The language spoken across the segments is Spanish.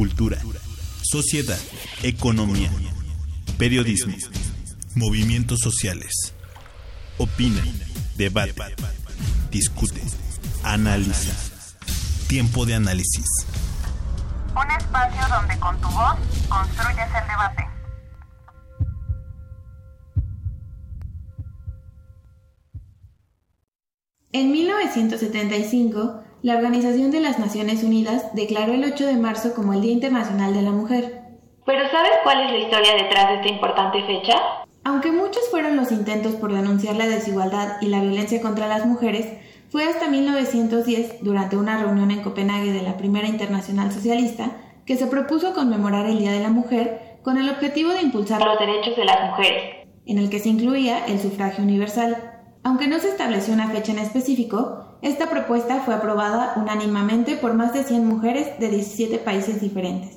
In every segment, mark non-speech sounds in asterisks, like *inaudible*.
Cultura. Sociedad. Economía. Periodismo. Movimientos sociales. Opina. Debate. Discute. Analiza. Tiempo de análisis. Un espacio donde con tu voz construyes el debate. En 1975, la Organización de las Naciones Unidas declaró el 8 de marzo como el Día Internacional de la Mujer. ¿Pero sabes cuál es la historia detrás de esta importante fecha? Aunque muchos fueron los intentos por denunciar la desigualdad y la violencia contra las mujeres, fue hasta 1910, durante una reunión en Copenhague de la Primera Internacional Socialista, que se propuso conmemorar el Día de la Mujer con el objetivo de impulsar los derechos de las mujeres, en el que se incluía el sufragio universal. Aunque no se estableció una fecha en específico, esta propuesta fue aprobada unánimemente por más de 100 mujeres de 17 países diferentes.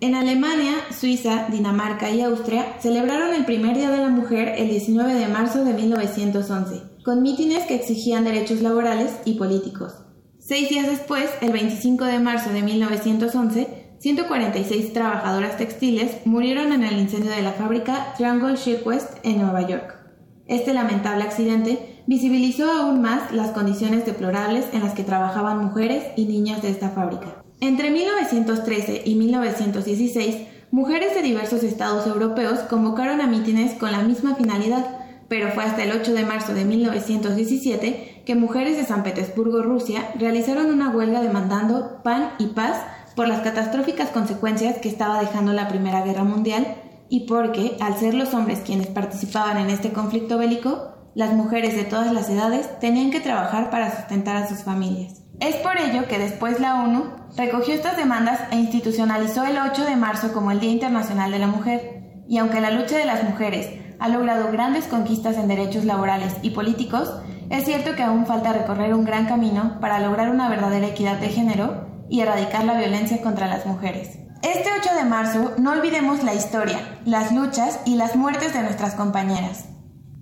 En Alemania, Suiza, Dinamarca y Austria celebraron el primer Día de la Mujer el 19 de marzo de 1911, con mítines que exigían derechos laborales y políticos. Seis días después, el 25 de marzo de 1911, 146 trabajadoras textiles murieron en el incendio de la fábrica Triangle Shirtwaist en Nueva York. Este lamentable accidente visibilizó aún más las condiciones deplorables en las que trabajaban mujeres y niñas de esta fábrica. Entre 1913 y 1916, mujeres de diversos estados europeos convocaron a mítines con la misma finalidad, pero fue hasta el 8 de marzo de 1917 que mujeres de San Petersburgo, Rusia, realizaron una huelga demandando pan y paz por las catastróficas consecuencias que estaba dejando la Primera Guerra Mundial y porque, al ser los hombres quienes participaban en este conflicto bélico, las mujeres de todas las edades tenían que trabajar para sustentar a sus familias. Es por ello que después la ONU recogió estas demandas e institucionalizó el 8 de marzo como el Día Internacional de la Mujer. Y aunque la lucha de las mujeres ha logrado grandes conquistas en derechos laborales y políticos, es cierto que aún falta recorrer un gran camino para lograr una verdadera equidad de género y erradicar la violencia contra las mujeres. Este 8 de marzo no olvidemos la historia, las luchas y las muertes de nuestras compañeras.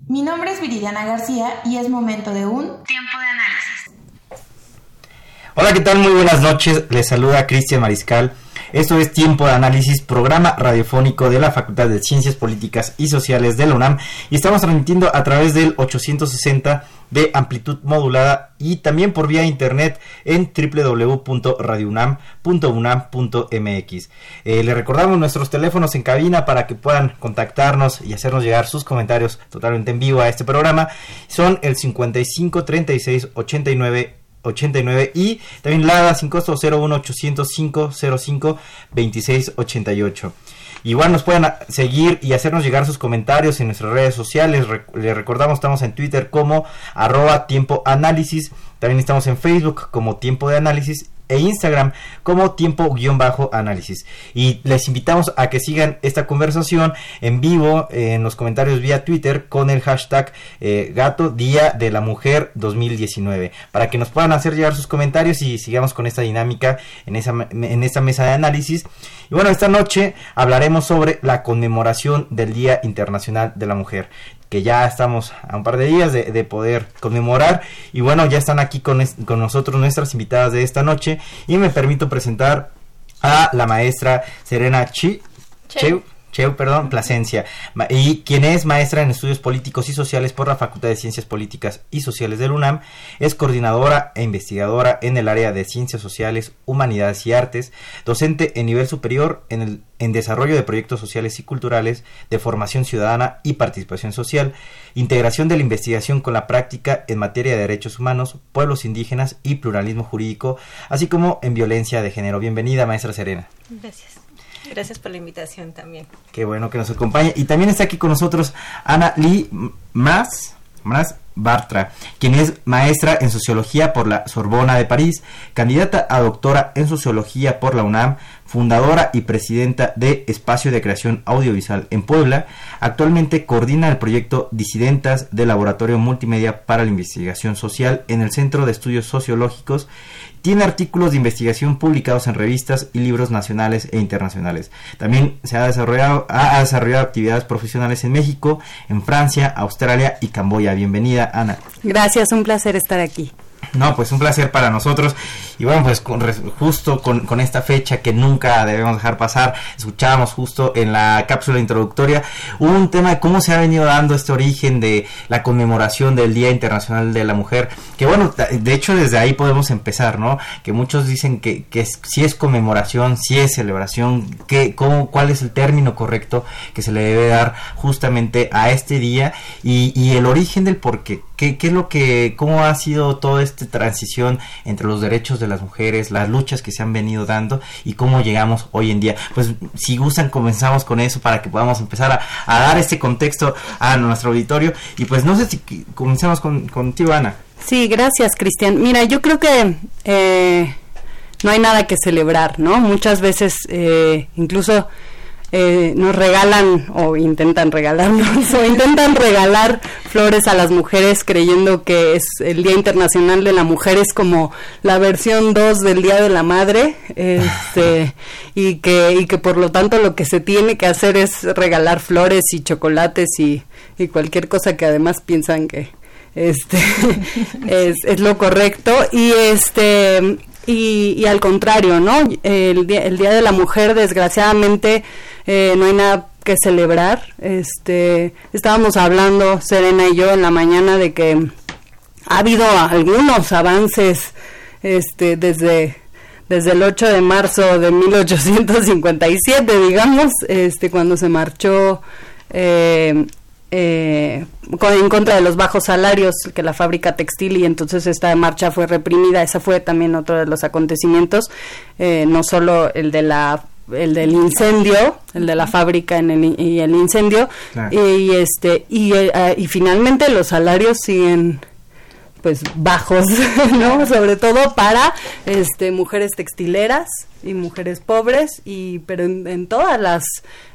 Mi nombre es Viridiana García y es momento de un tiempo de Hola, ¿qué tal? Muy buenas noches. Les saluda Cristian Mariscal. Esto es Tiempo de Análisis, programa radiofónico de la Facultad de Ciencias Políticas y Sociales de la UNAM. Y estamos transmitiendo a través del 860 de amplitud modulada y también por vía internet en www.radiounam.unam.mx. Eh, le recordamos nuestros teléfonos en cabina para que puedan contactarnos y hacernos llegar sus comentarios totalmente en vivo a este programa. Son el 55 36 89 89 y también LADA sin costo 01 805 05 26 88. Igual nos pueden seguir y hacernos llegar sus comentarios en nuestras redes sociales. le recordamos, estamos en Twitter como arroba tiempo. También estamos en Facebook como tiempo de análisis e Instagram como tiempo-análisis. Y les invitamos a que sigan esta conversación en vivo en los comentarios vía Twitter con el hashtag eh, Gato Día de la Mujer 2019 para que nos puedan hacer llegar sus comentarios y sigamos con esta dinámica en, esa, en esta mesa de análisis. Y bueno, esta noche hablaremos sobre la conmemoración del Día Internacional de la Mujer que ya estamos a un par de días de, poder conmemorar. Y bueno, ya están aquí con, con nosotros nuestras invitadas de esta noche. Y me permito presentar a la maestra Serena Chi. Cheu. Cheu, perdón, Plasencia, y quien es maestra en estudios políticos y sociales por la Facultad de Ciencias Políticas y Sociales del UNAM, es coordinadora e investigadora en el área de Ciencias Sociales, Humanidades y Artes, docente en nivel superior en el en desarrollo de proyectos sociales y culturales, de formación ciudadana y participación social, integración de la investigación con la práctica en materia de derechos humanos, pueblos indígenas y pluralismo jurídico, así como en violencia de género. Bienvenida, maestra Serena. Gracias. Gracias por la invitación también. Qué bueno que nos acompañe. Y también está aquí con nosotros Ana Lee Mas, Bartra, quien es maestra en sociología por la Sorbona de París, candidata a doctora en sociología por la UNAM, fundadora y presidenta de Espacio de Creación Audiovisual en Puebla. Actualmente coordina el proyecto Disidentas del Laboratorio Multimedia para la Investigación Social en el Centro de Estudios Sociológicos tiene artículos de investigación publicados en revistas y libros nacionales e internacionales. También se ha desarrollado, ha desarrollado actividades profesionales en México, en Francia, Australia y Camboya. Bienvenida, Ana. Gracias, un placer estar aquí. No, pues un placer para nosotros. Y bueno, pues justo con, esta fecha que nunca debemos dejar pasar, escuchábamos justo en la cápsula introductoria un tema de cómo se ha venido dando este origen de la conmemoración del Día Internacional de la Mujer. Que bueno, de hecho desde ahí podemos empezar, ¿no? Que muchos dicen que, que si es conmemoración, si es celebración, que, cómo, cuál es el término correcto que se le debe dar justamente a este día y, y el origen del por qué. ¿Qué, ¿Qué es lo que, cómo ha sido toda esta transición entre los derechos de las mujeres, las luchas que se han venido dando y cómo llegamos hoy en día? Pues si gustan, comenzamos con eso para que podamos empezar a, dar este contexto a nuestro auditorio. Y pues no sé si comenzamos con, contigo, Ana. Sí, gracias, Cristian. Mira, yo creo que eh, no hay nada que celebrar, ¿no? Muchas veces, eh, incluso eh, nos regalan o intentan regalarnos *laughs* o intentan regalar flores a las mujeres creyendo que es el Día Internacional de la Mujer es como la versión 2 del Día de la Madre este, *laughs* y que y que por lo tanto lo que se tiene que hacer es regalar flores y chocolates y, y cualquier cosa que además piensan que este *laughs* es, es lo correcto. Y este y, y, al contrario, ¿no? El día, el día de la Mujer, desgraciadamente, eh, no hay nada que celebrar. Este, estábamos hablando, Serena y yo, en la mañana de que ha habido algunos avances este, desde, desde el 8 de marzo de 1857, digamos, este, cuando se marchó eh, eh, en contra de los bajos salarios que la fábrica textil y entonces esta marcha fue reprimida. Esa fue también otro de los acontecimientos, eh, no solo el de la el del incendio, el de la fábrica en el, y el incendio y, este y, eh, y finalmente los salarios siguen pues bajos, *laughs* ¿no? Sobre todo para este mujeres textileras y mujeres pobres y pero en, todas las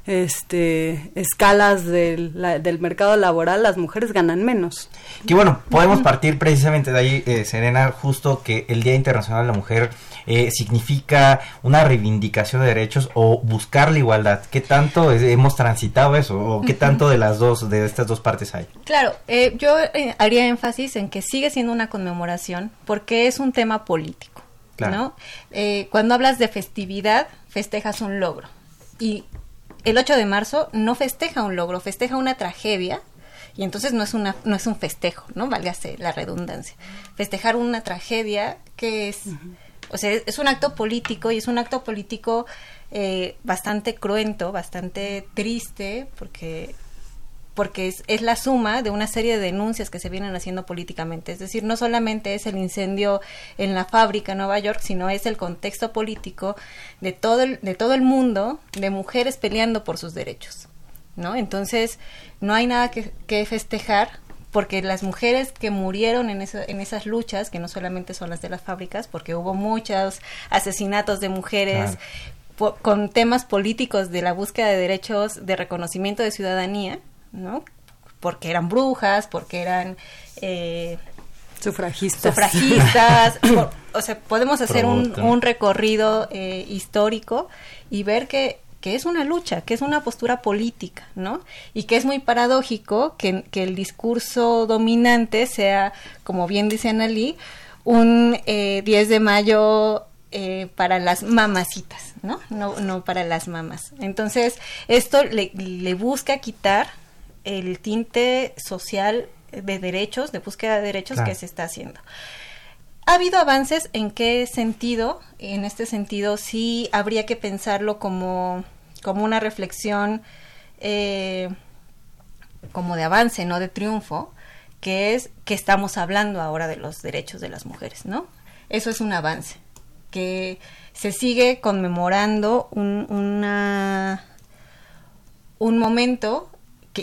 este escalas del, del, mercado laboral las mujeres ganan menos. Que bueno, podemos partir precisamente de ahí, eh, Serena, justo que el Día Internacional de la Mujer eh, significa una reivindicación de derechos o buscar la igualdad. ¿Qué tanto hemos transitado eso o qué tanto de las dos, de estas dos partes hay? Claro, eh, yo haría énfasis en que sigue siendo una conmemoración porque es un tema político. ¿No? Eh, cuando hablas de festividad, festejas un logro. Y el 8 de marzo no festeja un logro, festeja una tragedia. Y entonces no es, una, no es un festejo, ¿no? Válgase la redundancia. Festejar una tragedia que es... O sea, es un acto político y es un acto político eh, bastante cruento, bastante triste, porque porque es, la suma de una serie de denuncias que se vienen haciendo políticamente. Es decir, no solamente es el incendio en la fábrica en Nueva York, sino es el contexto político de todo el, de todo el mundo de mujeres peleando por sus derechos. ¿no? Entonces, no hay nada que, festejar porque las mujeres que murieron en, en esas luchas, que no solamente son las de las fábricas, porque hubo muchos asesinatos de mujeres con temas políticos de la búsqueda de derechos de reconocimiento de ciudadanía, ¿no? Porque eran brujas, porque eran... Eh, sufragistas. Sufragistas. *laughs* o sea, podemos hacer un, recorrido eh, histórico y ver que, que es una lucha, que es una postura política, ¿no? Y que es muy paradójico que, que el discurso dominante sea, como bien dice Annalí, un 10 eh, de mayo eh, para las mamacitas, ¿no? ¿no? No para las mamás. Entonces, esto le, le busca quitar el tinte social de derechos, de búsqueda de derechos que se está haciendo. ¿Ha habido avances? ¿En qué sentido? En este sentido, sí habría que pensarlo como, como una reflexión eh, como de avance, no de triunfo, que es que estamos hablando ahora de los derechos de las mujeres, ¿no? Eso es un avance, que se sigue conmemorando un, una, un momento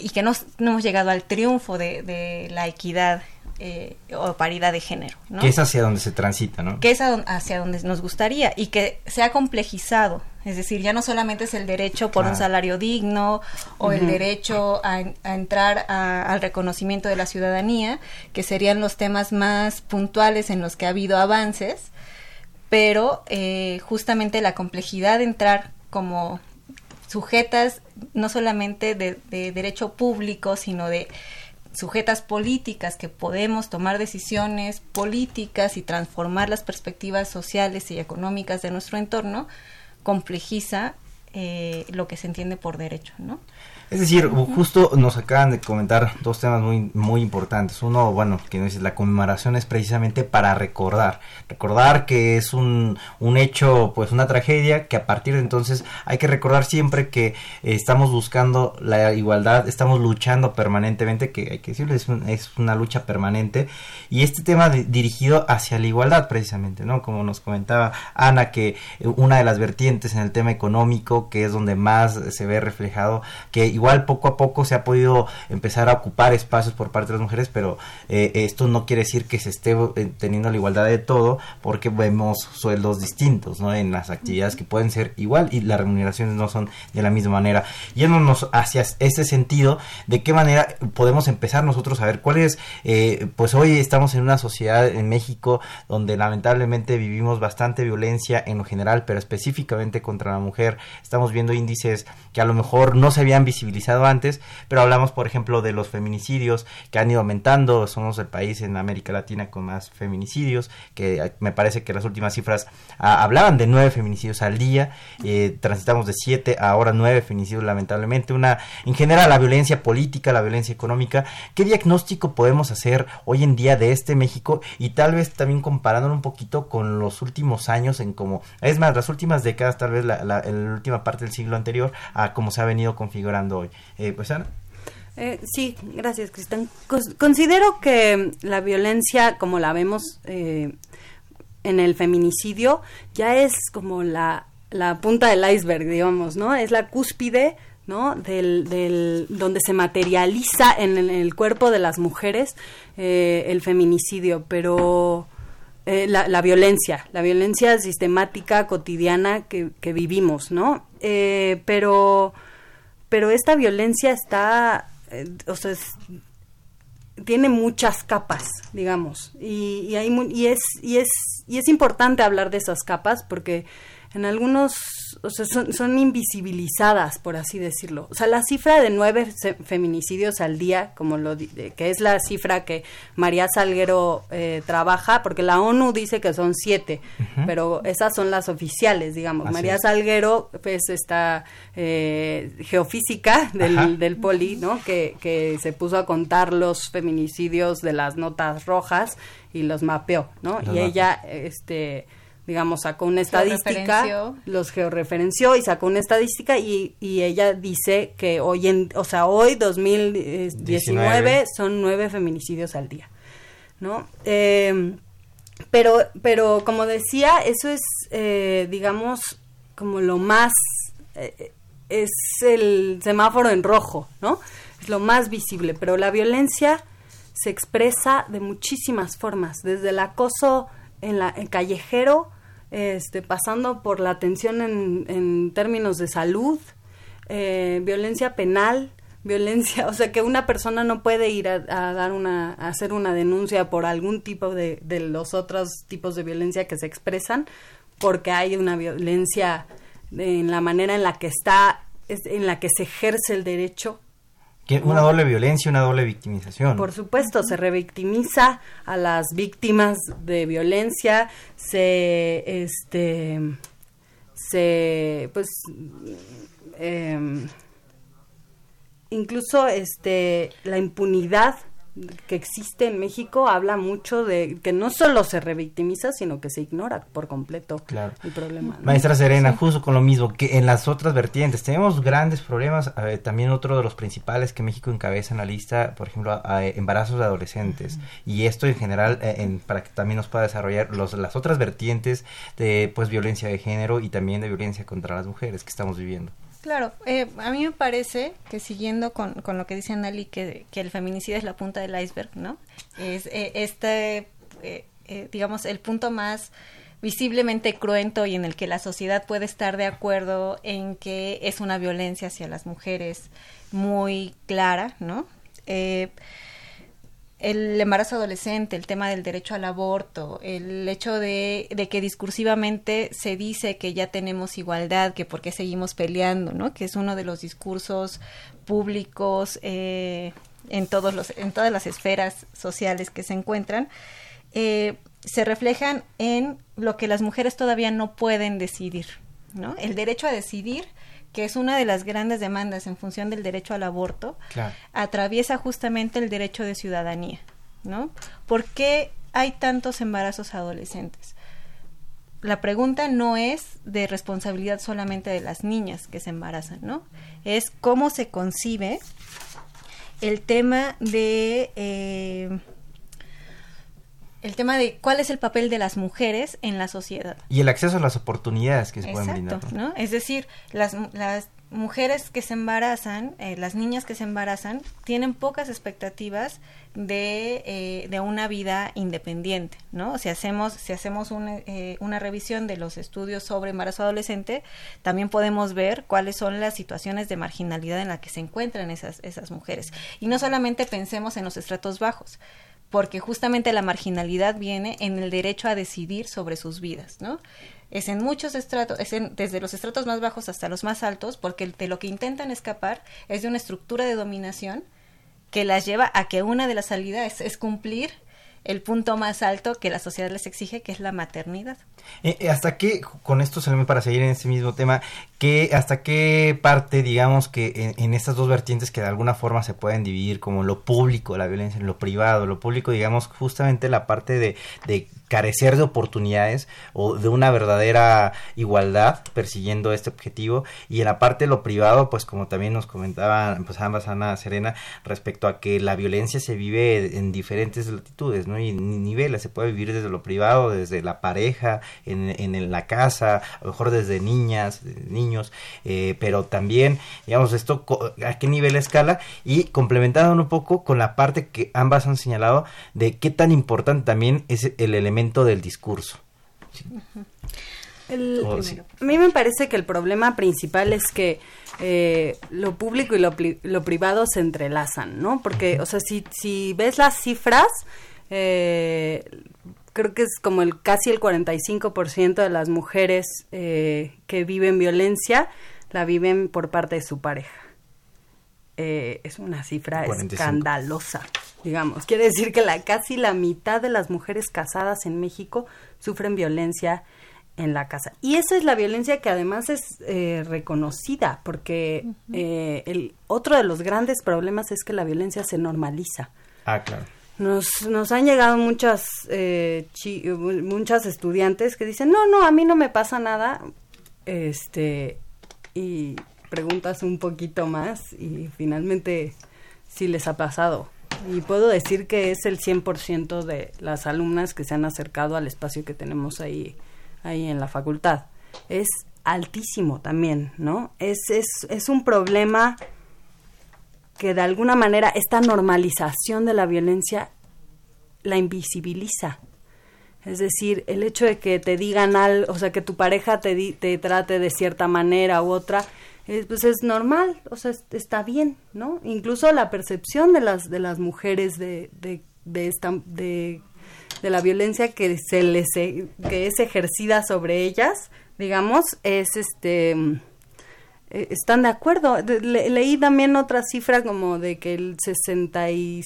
y que no, hemos llegado al triunfo de, la equidad eh, o paridad de género. ¿no? Que es hacia donde se transita, ¿no? Que es hacia donde nos gustaría y que se ha complejizado. Es decir, ya no solamente es el derecho por un salario digno o el derecho a, entrar al reconocimiento de la ciudadanía, que serían los temas más puntuales en los que ha habido avances, pero eh, justamente la complejidad de entrar como sujetas no solamente de, de derecho público, sino de sujetas políticas que podemos tomar decisiones políticas y transformar las perspectivas sociales y económicas de nuestro entorno, complejiza eh, lo que se entiende por derecho, ¿no? Es decir, justo nos acaban de comentar dos temas muy, muy importantes. Uno, bueno, que dice, la conmemoración es precisamente para recordar. Recordar que es un, un hecho, pues una tragedia, que a partir de entonces hay que recordar siempre que estamos buscando la igualdad, estamos luchando permanentemente, que hay que decirlo, es, es una lucha permanente. Y este tema dirigido hacia la igualdad, precisamente, ¿no? Como nos comentaba Ana, que una de las vertientes en el tema económico, que es donde más se ve reflejado, que igual poco a poco se ha podido empezar a ocupar espacios por parte de las mujeres, pero eh, esto no quiere decir que se esté eh, teniendo la igualdad de todo, porque vemos sueldos distintos, ¿no? En las actividades que pueden ser igual y las remuneraciones no son de la misma manera. Yéndonos hacia ese sentido, ¿de qué manera podemos empezar nosotros a ver cuál es, eh, pues hoy estamos en una sociedad en México donde lamentablemente vivimos bastante violencia en lo general, pero específicamente contra la mujer. Estamos viendo índices que a lo mejor no se habían visibilizado antes, pero hablamos, por ejemplo, de los feminicidios que han ido aumentando. Somos el país en América Latina con más feminicidios, que eh, me parece que las últimas cifras ah, hablaban de nueve feminicidios al día. Eh, transitamos de siete a ahora nueve feminicidios, lamentablemente. Una, en general, la violencia política, la violencia económica. ¿Qué diagnóstico podemos hacer hoy en día de este México? Y tal vez también comparándolo un poquito con los últimos años en como, es más, las últimas décadas, tal vez la, la, la última parte del siglo anterior, a cómo se ha venido configurando hoy. Eh, pues Ana. Eh, sí, gracias, Cristian. Considero que la violencia, como la vemos eh, en el feminicidio, ya es como la, la punta del iceberg, digamos, ¿no? Es la cúspide ¿no? Del, del, donde se materializa en el, cuerpo de las mujeres eh, el feminicidio, pero eh, la, la, violencia, la violencia sistemática, cotidiana que, que vivimos, ¿no? Eh, pero pero esta violencia está, eh, o sea, tiene muchas capas, digamos, y, y, hay, y, es, y, es, y es importante hablar de esas capas porque en algunos, o sea, son, son, invisibilizadas, por así decirlo. O sea, la cifra de nueve feminicidios al día, como lo que es la cifra que María Salguero eh, trabaja, porque la ONU dice que son siete, pero esas son las oficiales, digamos. María Salguero, pues, esta eh, geofísica del, del, poli, ¿no? Que, que se puso a contar los feminicidios de las notas rojas y los mapeó, ¿no? y ella, este digamos, sacó una estadística, los georreferenció y sacó una estadística y, y ella dice que hoy en, o sea, hoy 2019 son nueve feminicidios al día, ¿no? Eh, pero, pero como decía, eso es, eh, digamos, como lo más, eh, es el semáforo en rojo, ¿no? Es lo más visible, pero la violencia se expresa de muchísimas formas, desde el acoso en la en callejero este, pasando por la atención en, términos de salud, eh, violencia penal, violencia, *laughs* o sea que una persona no puede ir a, dar una, a hacer una denuncia por algún tipo de, de los otros tipos de violencia que se expresan, porque hay una violencia en la manera en la que está, en la que se ejerce el derecho una doble violencia, una doble victimización. Por supuesto, se revictimiza a las víctimas de violencia, se, este, se, pues, eh, incluso, este, la impunidad que existe en México habla mucho de que no solo se revictimiza, sino que se ignora por completo el problema. Maestra Serena, justo con lo mismo, que en las otras vertientes tenemos grandes problemas. también otro de los principales que México encabeza en la lista, por ejemplo, embarazos de adolescentes. Y esto en general, eh, para que también nos pueda desarrollar los, las otras vertientes de pues violencia de género y también de violencia contra las mujeres que estamos viviendo. Claro, eh, a mí me parece que siguiendo con, con lo que dice Anali, que, que, el feminicidio es la punta del iceberg, ¿no? Es eh, este, eh, eh, digamos, el punto más visiblemente cruento y en el que la sociedad puede estar de acuerdo en que es una violencia hacia las mujeres muy clara, ¿no? El embarazo adolescente, el tema del derecho al aborto, el hecho de, que discursivamente se dice que ya tenemos igualdad, que por qué seguimos peleando, ¿no? Que es uno de los discursos públicos eh, en todos los, en todas las esferas sociales que se encuentran. Eh, se reflejan en lo que las mujeres todavía no pueden decidir, ¿no? El derecho a decidir que es una de las grandes demandas en función del derecho al aborto, atraviesa justamente el derecho de ciudadanía, ¿no? ¿Por qué hay tantos embarazos adolescentes? La pregunta no es de responsabilidad solamente de las niñas que se embarazan, ¿no? Es cómo se concibe el tema de eh, el tema de cuál es el papel de las mujeres en la sociedad. Y el acceso a las oportunidades que se pueden brindar. ¿no? Es decir, las, las mujeres que se embarazan, eh, las niñas que se embarazan, tienen pocas expectativas de, eh, de una vida independiente, ¿no? Si hacemos, si hacemos una, eh, una revisión de los estudios sobre embarazo adolescente, también podemos ver cuáles son las situaciones de marginalidad en las que se encuentran esas, esas mujeres. Y no solamente pensemos en los estratos bajos, porque justamente la marginalidad viene en el derecho a decidir sobre sus vidas, ¿no? Es en muchos estratos, es desde los estratos más bajos hasta los más altos, porque de lo que intentan escapar es de una estructura de dominación que las lleva a que una de las salidas es cumplir el punto más alto que la sociedad les exige, que es la maternidad. Eh, eh, ¿Hasta qué, con esto solamente para seguir en ese mismo tema, que hasta qué parte, digamos, que en, estas dos vertientes que de alguna forma se pueden dividir como lo público, la violencia, en lo privado, lo público, digamos, justamente la parte de, de carecer de oportunidades o de una verdadera igualdad persiguiendo este objetivo y en la parte de lo privado pues como también nos comentaban pues ambas Ana Serena respecto a que la violencia se vive en diferentes latitudes no y niveles se puede vivir desde lo privado desde la pareja en, en la casa a lo mejor desde niñas niños eh, pero también digamos esto a qué nivel escala y complementando un poco con la parte que ambas han señalado de qué tan importante también es el elemento del discurso. Oh, a mí me parece que el problema principal es que eh, lo público y lo, privado se entrelazan, ¿no? Porque, o sea, si, si ves las cifras, eh, creo que es como el casi el 45% de las mujeres eh, que viven violencia la viven por parte de su pareja. es una cifra escandalosa digamos. Quiere decir que la, casi la mitad de las mujeres casadas en México sufren violencia en la casa. Y esa es la violencia que además es eh, reconocida, porque eh, el otro de los grandes problemas es que la violencia se normaliza. Ah, claro. Nos, nos han llegado muchas, eh, muchas estudiantes que dicen, no, no, a mí no me pasa nada, este, y preguntas un poquito más y finalmente sí les ha pasado. Y puedo decir que es el 100% de las alumnas que se han acercado al espacio que tenemos ahí, ahí en la facultad. Es altísimo también, ¿no? Es, es, es un problema que de alguna manera esta normalización de la violencia la invisibiliza. Es decir, el hecho de que te digan algo, o sea, que tu pareja te, te trate de cierta manera u otra, pues es normal, o sea, está bien, ¿no? Incluso la percepción de las de las mujeres de de de esta de, de la violencia que se les que es ejercida sobre ellas, digamos, es este eh, están de acuerdo. leí también otra cifra como de que el 65%,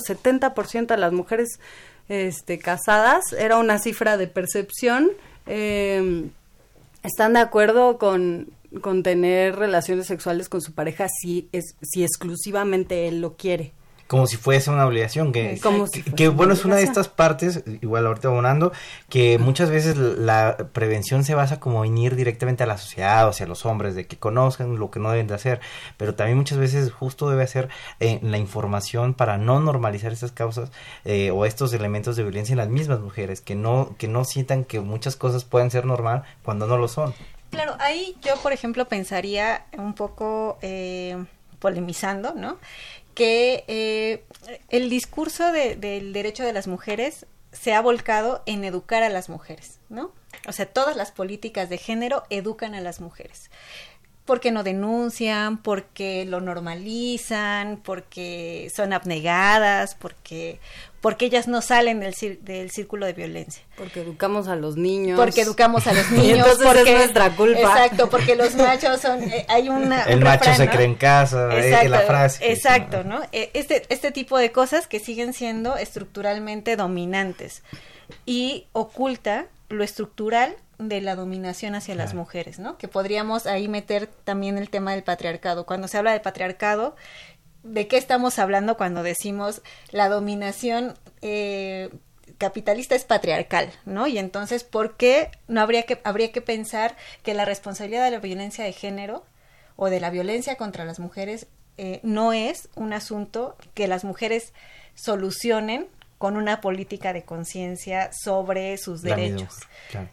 70% de las mujeres este, casadas era una cifra de percepción. Eh, están de acuerdo con, con tener relaciones sexuales con su pareja si es si exclusivamente él lo quiere como si fuese una obligación que, que, bueno es una de estas partes igual ahorita abonando que muchas veces la prevención se basa como en ir directamente a la sociedad o hacia los hombres de que conozcan lo que no deben de hacer pero también muchas veces justo debe ser eh, la información para no normalizar estas causas eh, o estos elementos de violencia en las mismas mujeres que no que no sientan que muchas cosas pueden ser normal cuando no lo son Claro, ahí yo, por ejemplo, pensaría un poco eh, polemizando, ¿no? Que eh, el discurso del derecho de las mujeres se ha volcado en educar a las mujeres, ¿no? O sea, todas las políticas de género educan a las mujeres. Porque no denuncian, porque lo normalizan, porque son abnegadas, porque porque ellas no salen del, del círculo de violencia. Porque educamos a los niños. Porque educamos a los *laughs* niños. entonces porque, es nuestra culpa. Exacto, porque los *laughs* machos son, eh, hay una... El macho se cree en casa, eh, exacto, la frase. Exacto, ¿no? Eh, este, este tipo de cosas que siguen siendo estructuralmente dominantes y oculta lo estructural de la dominación hacia las mujeres, ¿no? Que podríamos ahí meter también el tema del patriarcado. Cuando se habla del patriarcado, ¿de qué estamos hablando cuando decimos la dominación eh, capitalista es patriarcal, ¿no? Y entonces, ¿por qué no habría que, habría que pensar que la responsabilidad de la violencia de género o de la violencia contra las mujeres eh, no es un asunto que las mujeres solucionen con una política de conciencia sobre sus derechos,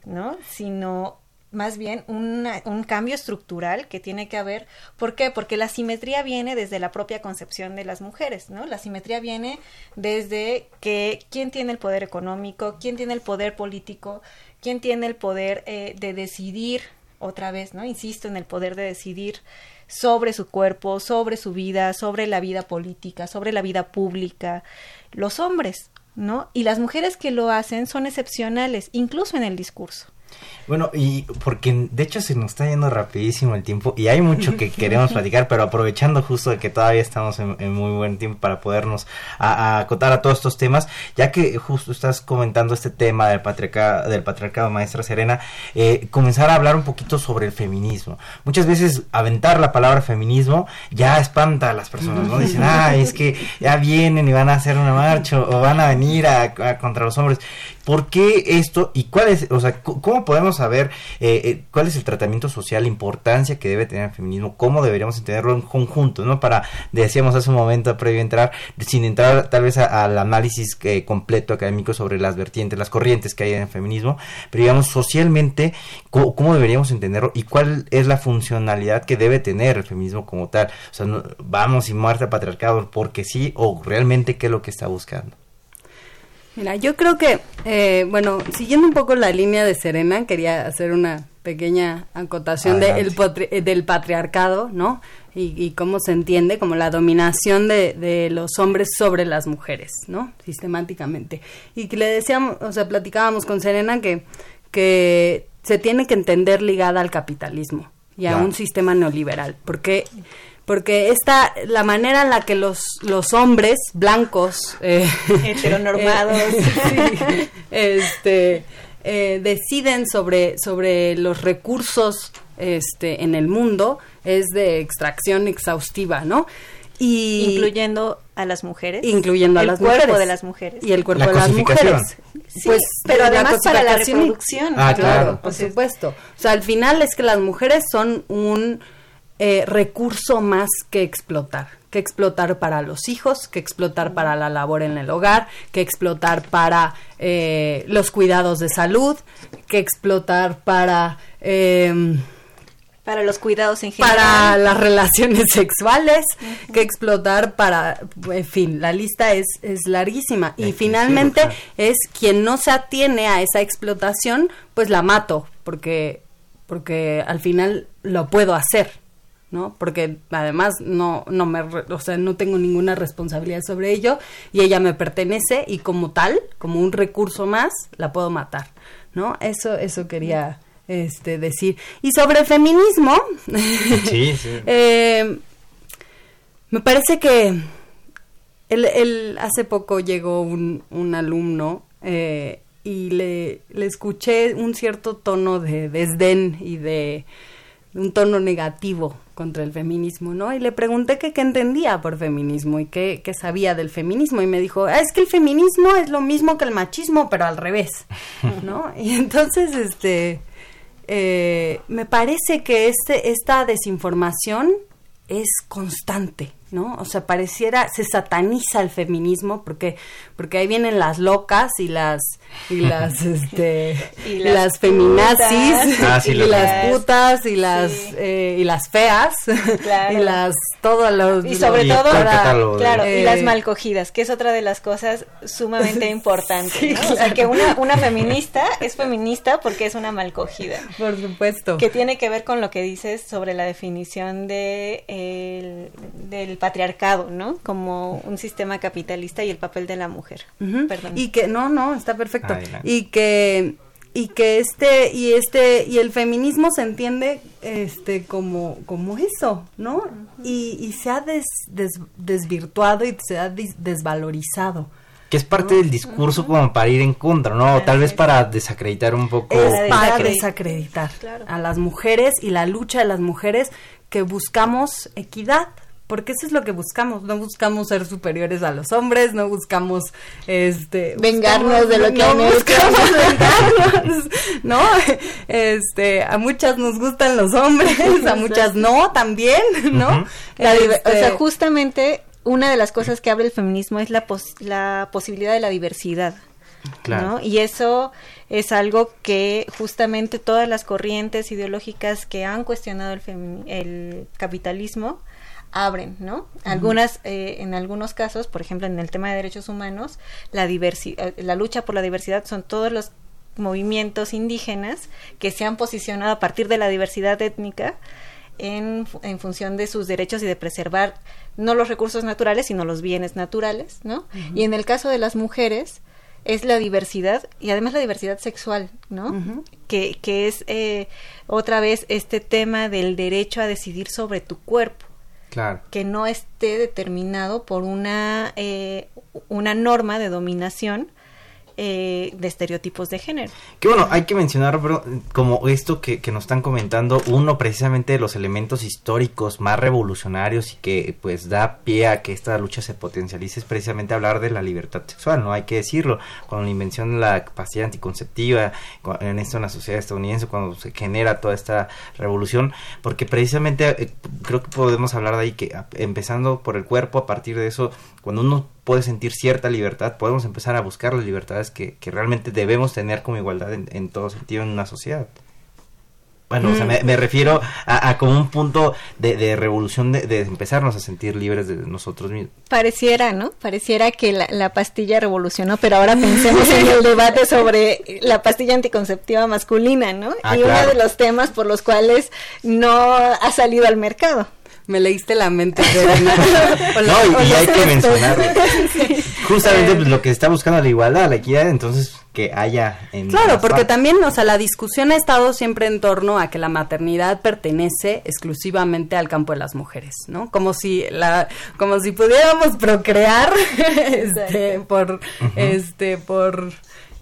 ¿no? Sino más bien un cambio estructural que tiene que haber. ¿Por qué? Porque la simetría viene desde la propia concepción de las mujeres, ¿no? La simetría viene desde que quién tiene el poder económico, quién tiene el poder político, quién tiene el poder eh, de decidir, otra vez, ¿no? Insisto en el poder de decidir sobre su cuerpo, sobre su vida, sobre la vida política, sobre la vida pública. Los hombres, ¿no? Y las mujeres que lo hacen son excepcionales, incluso en el discurso. Bueno, y porque de hecho se nos está yendo rapidísimo el tiempo y hay mucho que *laughs* queremos platicar, pero aprovechando justo de que todavía estamos en, muy buen tiempo para podernos acotar a, todos estos temas, ya que justo estás comentando este tema del patriarcado, del patriarcado maestra Serena, eh, comenzar a hablar un poquito sobre el feminismo. Muchas veces aventar la palabra feminismo ya espanta a las personas, ¿no? Dicen, *laughs* ah, es que ya vienen y van a hacer una marcha o van a venir a contra los hombres. ¿Por qué esto y cuál es, o sea, cómo podemos saber eh, eh, cuál es el tratamiento social, la importancia que debe tener el feminismo, cómo deberíamos entenderlo en conjunto, ¿no? Para, decíamos hace un momento previo a entrar, sin entrar tal vez al análisis eh, completo académico sobre las vertientes, las corrientes que hay en el feminismo, pero digamos socialmente, ¿cómo, deberíamos entenderlo y cuál es la funcionalidad que debe tener el feminismo como tal? O sea, vamos y muerte patriarcado porque sí o realmente qué es lo que está buscando. Mira, yo creo que, eh, bueno, siguiendo un poco la línea de Serena, quería hacer una pequeña acotación de el eh, del patriarcado, ¿no? Y, cómo se entiende como la dominación de, de, los hombres sobre las mujeres, ¿no? Sistemáticamente. Y que le decíamos, o sea, platicábamos con Serena que, que se tiene que entender ligada al capitalismo y a un sistema neoliberal, porque porque esta la manera en la que los los hombres blancos eh, *laughs* heteronormados. *laughs* eh, este eh, deciden sobre sobre los recursos este en el mundo es de extracción exhaustiva no y incluyendo a las mujeres. incluyendo a las mujeres el cuerpo de las mujeres. Y el cuerpo de las mujeres. pues pero además para la reproducción. Ah, claro, por supuesto. O sea al final es que las mujeres son un eh, recurso más que explotar, que explotar para los hijos, que explotar para la labor en el hogar, que explotar para eh, los cuidados de salud, que explotar para... Em, para los cuidados en general. Para las relaciones *laughs* sexuales, que explotar para, en fin, la lista es, es larguísima. Y finalmente es quien no se atiene a esa explotación, pues la mato, porque, porque al final lo puedo hacer. ¿No? Porque además no, no me, o sea, no tengo ninguna responsabilidad sobre ello y ella me pertenece y como tal, como un recurso más, la puedo matar, ¿no? Eso, eso quería este, decir. Y sobre el feminismo, *laughs* eh, me parece que el, hace poco llegó un, un alumno eh, y le, le escuché un cierto tono de desdén y de un tono negativo contra el feminismo, ¿no? Y le pregunté que qué entendía por feminismo y qué, sabía del feminismo y me dijo, ah, es que el feminismo es lo mismo que el machismo, pero al revés, *laughs* ¿no? Y entonces, este, eh, me parece que este, esta desinformación es constante, ¿no? O sea, pareciera, se sataniza el feminismo porque, porque ahí vienen las locas y las, y *laughs* las, este, y las, feminazis, Ah, sí, y las- las putas, y las, eh, y las feas, Claro. y las, todos los... Y sobre Y todo, de- claro, Eh, y las mal cogidas, que es otra de las cosas sumamente *laughs* importantes, Sí, ¿no? O sea, que una, una feminista es feminista porque es una mal cogida. Por supuesto. Que tiene que ver con lo que dices sobre la definición de el- del patriarcado, ¿no? Como un sistema capitalista y el papel de la mujer. Perdón. Y que no, no, está perfecto. Adelante. Y que y que este y este y el feminismo se entiende este como como eso, ¿no? y, y se ha des- des- desvirtuado y se ha dis- desvalorizado. Que es parte del discurso como para ir en contra, ¿no? O tal vez para desacreditar un poco. Es Para desacreditar. desacreditar Claro. a las mujeres y la lucha de las mujeres que buscamos equidad. Porque eso es lo que buscamos, no buscamos ser superiores a los hombres, no buscamos este Vengarnos de lo que no han hecho. buscamos *laughs* vengarnos, ¿no? Este, a muchas nos gustan los hombres, a muchas no también, ¿no? La o sea, Este, justamente una de las cosas que abre el feminismo es la, pos- la posibilidad de la diversidad. Claro. ¿no? Y eso es algo que justamente todas las corrientes ideológicas que han cuestionado el, el capitalismo abren, ¿no? Algunas, eh, en algunos casos, por ejemplo, en el tema de derechos humanos, la diversi- eh, la lucha por la diversidad son todos los movimientos indígenas que se han posicionado a partir de la diversidad étnica en función de sus derechos y de preservar no los recursos naturales, sino los bienes naturales, ¿no? Y en el caso de las mujeres es la diversidad y además la diversidad sexual, ¿no? que, que es eh, otra vez este tema del derecho a decidir sobre tu cuerpo Claro. que no esté determinado por una, eh, una norma de dominación eh, de estereotipos de género. Que bueno, hay que mencionar, bro, como esto que, que nos están comentando, uno precisamente de los elementos históricos más revolucionarios y que pues da pie a que esta lucha se potencialice es precisamente hablar de la libertad sexual, ¿no? Hay que decirlo, con la invención de la pastilla anticonceptiva, en esto en la sociedad estadounidense, cuando se genera toda esta revolución, porque precisamente eh, creo que podemos hablar de ahí que empezando por el cuerpo, a partir de eso, cuando uno puede sentir cierta libertad, podemos empezar a buscar las libertades que, que realmente debemos tener como igualdad en, en todo sentido en una sociedad. Bueno, o sea, me, me refiero a, a como un punto de, de revolución de, de empezarnos a sentir libres de nosotros mismos. Pareciera, ¿no? Pareciera que la, la pastilla revolucionó, pero ahora pensemos en el *laughs* debate sobre la pastilla anticonceptiva masculina, ¿no? Ah, y uno de los temas por los cuales no ha salido al mercado. Me leíste la mente, la- No, y, hay que mencionarlo. Justamente pues, lo que está buscando la igualdad, la equidad, entonces que haya en Claro, porque partes. también, o sea, la discusión ha estado siempre en torno a que la maternidad pertenece exclusivamente al campo de las mujeres, ¿no? Como si la, como si pudiéramos procrear, este, por, este, por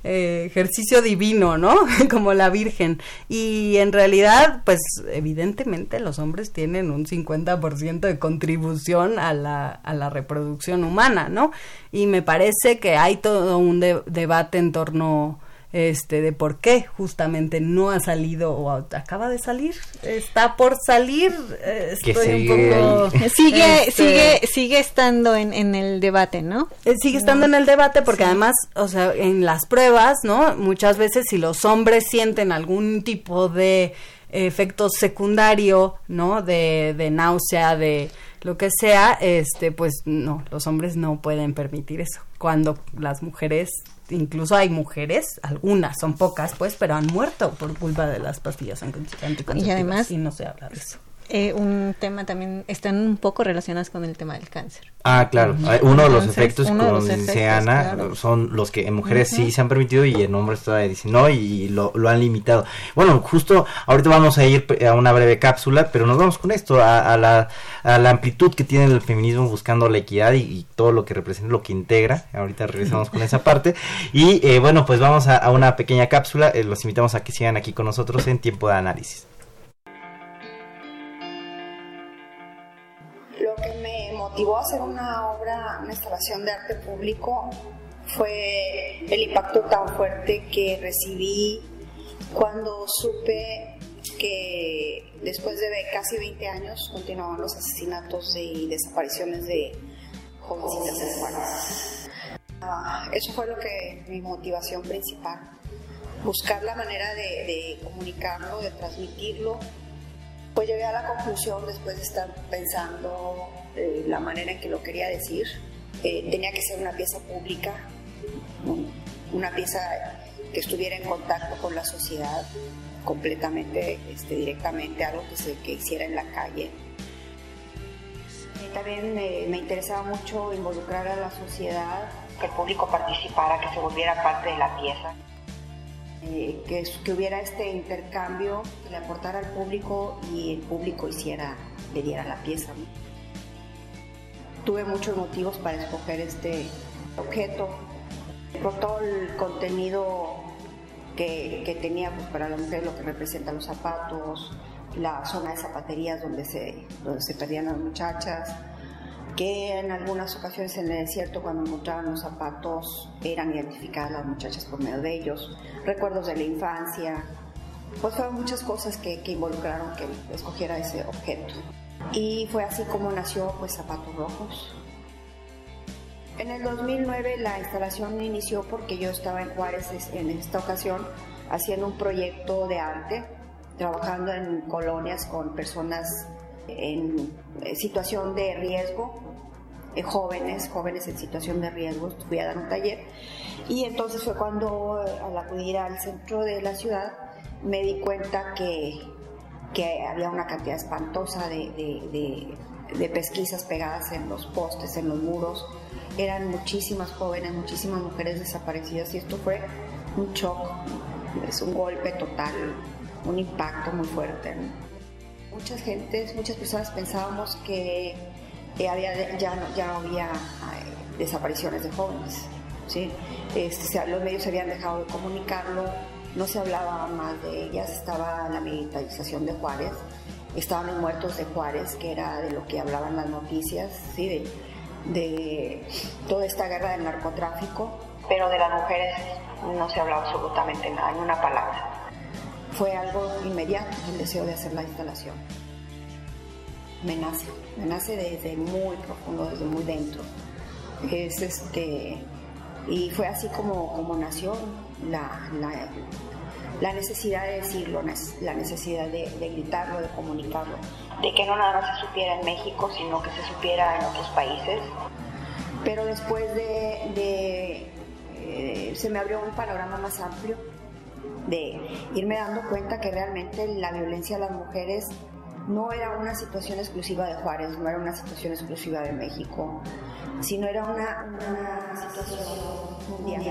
eh, ejercicio divino, ¿no? *laughs* Como la Virgen. Y en realidad, pues, evidentemente los hombres tienen un 50% de contribución a la, a la reproducción humana, ¿no? Y me parece que hay todo un de- debate en torno este de por qué justamente no ha salido o acaba de salir está por salir eh, Que estoy un sigue poco ahí. Sigue, este, sigue, sigue estando en, en el debate, ¿no? eh, sigue estando en el debate porque además, o sea, en las pruebas, ¿no? Muchas veces si los hombres sienten algún tipo de efecto secundario, ¿no? De, de náusea, de lo que sea, este, pues no, los hombres no pueden permitir eso. Cuando las mujeres, incluso hay mujeres, algunas, son pocas, pues, pero han muerto por culpa de las pastillas anti- anticonceptivas. Y además- y no se habla de eso. Eh, un tema también, están un poco relacionados con el tema del cáncer. Ah, claro. Uno de los Entonces, efectos, como los efectos, claro. son los que en mujeres sí se han permitido y en hombres todavía dicen no y lo, lo han limitado. Bueno, justo ahorita vamos a ir a una breve cápsula, pero nos vamos con esto, a, a la, a la amplitud que tiene el feminismo buscando la equidad y, y todo lo que representa, lo que integra. Ahorita regresamos con esa parte. Y eh, bueno, pues vamos a, a una pequeña cápsula. Eh, los invitamos a que sigan aquí con nosotros en tiempo de análisis. Motivó a hacer una obra, una instalación de arte público, fue el impacto tan fuerte que recibí cuando supe que después de casi 20 años continuaban los asesinatos y desapariciones de jovencitas ah, eso fue lo que mi motivación principal, buscar la manera de, comunicarlo, de transmitirlo. Pues llegué a la conclusión después de estar pensando eh, la manera en que lo quería decir, eh, tenía que ser una pieza pública, una pieza que estuviera en contacto con la sociedad completamente, este, directamente, algo que se que hiciera en la calle. También me, interesaba mucho involucrar a la sociedad, que el público participara, que se volviera parte de la pieza. Eh, que, que, hubiera este intercambio, que le aportara al público y el público hiciera, le diera la pieza. Tuve muchos motivos para escoger este objeto, por todo el contenido que, que tenía pues, para la mujer, lo que representan los zapatos, la zona de zapaterías donde se, donde se perdían las muchachas, que en algunas ocasiones en el desierto cuando encontraban los zapatos eran identificadas las muchachas por medio de ellos, recuerdos de la infancia, pues fueron muchas cosas que, que involucraron que escogiera ese objeto. Y fue así como nació pues Zapatos Rojos. En el 2009 la instalación inició porque yo estaba en Juárez en esta ocasión haciendo un proyecto de arte, trabajando en colonias con personas en situación de riesgo, eh, jóvenes, jóvenes en situación de riesgo, fui a dar un taller y entonces fue cuando eh, al acudir al centro de la ciudad me di cuenta que, que había una cantidad espantosa de, pesquisas pegadas en los postes, en los muros, eran muchísimas jóvenes, muchísimas mujeres desaparecidas y esto fue un shock, es un golpe total, un impacto muy fuerte. Muchas gentes, muchas personas pensábamos que ya, ya había desapariciones de jóvenes. ¿sí? Este, los medios habían dejado de comunicarlo, no se hablaba más de ellas, estaba la militarización de Juárez, estaban los muertos de Juárez, que era de lo que hablaban las noticias, ¿sí? de, de toda esta guerra del narcotráfico, pero de las mujeres no se hablaba absolutamente nada, ni una palabra. Fue algo inmediato el deseo de hacer la instalación. Me nace, me nace desde muy profundo, desde muy dentro. Es este, y fue así como, como nació la, la, la necesidad de decirlo, la necesidad de, de gritarlo, de comunicarlo de que no nada más se supiera en México, sino que se supiera en otros países. Pero después de, eh, se me abrió un panorama más amplio de irme dando cuenta que realmente la violencia a las mujeres no era una situación exclusiva de Juárez, no era una situación exclusiva de México, sino era una, una situación mundial.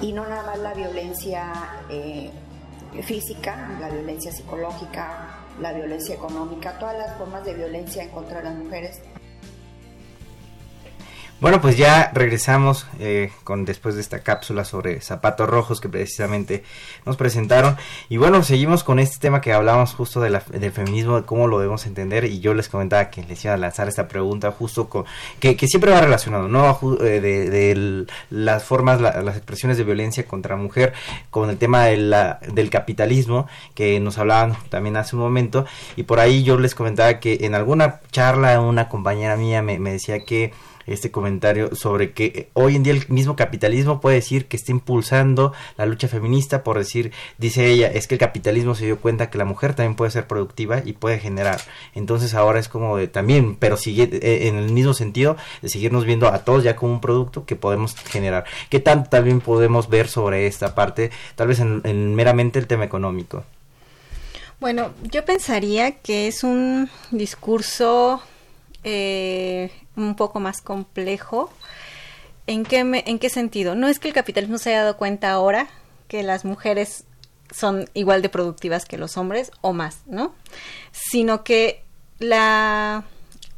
Y no nada más la violencia eh, física, la violencia psicológica, la violencia económica, todas las formas de violencia en contra de las mujeres. Bueno, pues ya regresamos eh, con después de esta cápsula sobre zapatos rojos que precisamente nos presentaron. Y bueno, seguimos con este tema que hablamos justo de del feminismo, de cómo lo debemos entender. Y yo les comentaba que les iba a lanzar esta pregunta justo con que, siempre va relacionado, ¿no? Eh, de, las formas, las expresiones de violencia contra mujer con el tema de la, del capitalismo que nos hablaban también hace un momento. Y por ahí yo les comentaba que en alguna charla una compañera mía me decía que este comentario sobre que eh, hoy en día el mismo capitalismo puede decir que está impulsando la lucha feminista por decir, dice ella, es que el capitalismo se dio cuenta que la mujer también puede ser productiva y puede generar. Entonces ahora es como de también, pero sigue eh, en el mismo sentido de seguirnos viendo a todos ya como un producto que podemos generar. ¿Qué tanto también podemos ver sobre esta parte, tal vez en meramente el tema económico? Bueno, yo pensaría que es un discurso eh, un poco más complejo. ¿En qué, ¿En qué sentido? No es que el capitalismo se haya dado cuenta ahora que las mujeres son igual de productivas que los hombres o más, ¿no? Sino que la,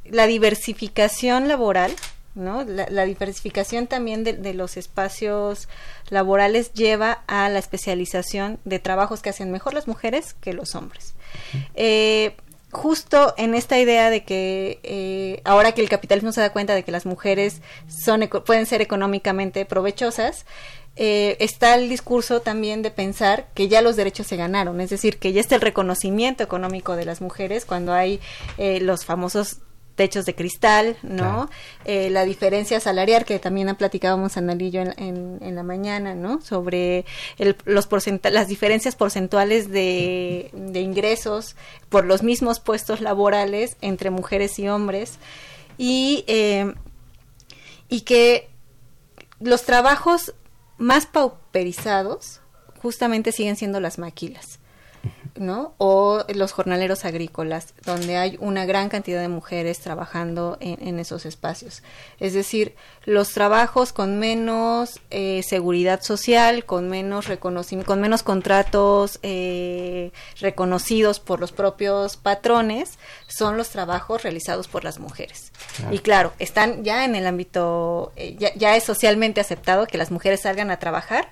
la diversificación laboral, ¿no? La, diversificación también de, los espacios laborales lleva a la especialización de trabajos que hacen mejor las mujeres que los hombres. Eh, justo en esta idea de que eh, ahora que el capitalismo se da cuenta de que las mujeres son pueden ser económicamente provechosas, eh, está el discurso también de pensar que ya los derechos se ganaron, es decir, que ya está el reconocimiento económico de las mujeres cuando hay eh, los famosos techos de cristal, ¿no? Eh, la diferencia salarial que también platicábamos Analillo en, en, la mañana, ¿no? Sobre el, los las diferencias porcentuales de, de, ingresos por los mismos puestos laborales entre mujeres y hombres y, eh, y que los trabajos más pauperizados justamente siguen siendo las maquilas. ¿No? O los jornaleros agrícolas, donde hay una gran cantidad de mujeres trabajando en, esos espacios. Es decir, los trabajos con menos eh, seguridad social, con menos reconocimiento, con menos contratos eh, reconocidos por los propios patrones, son los trabajos realizados por las mujeres. Y claro, están ya en el ámbito, eh, ya, ya es socialmente aceptado que las mujeres salgan a trabajar,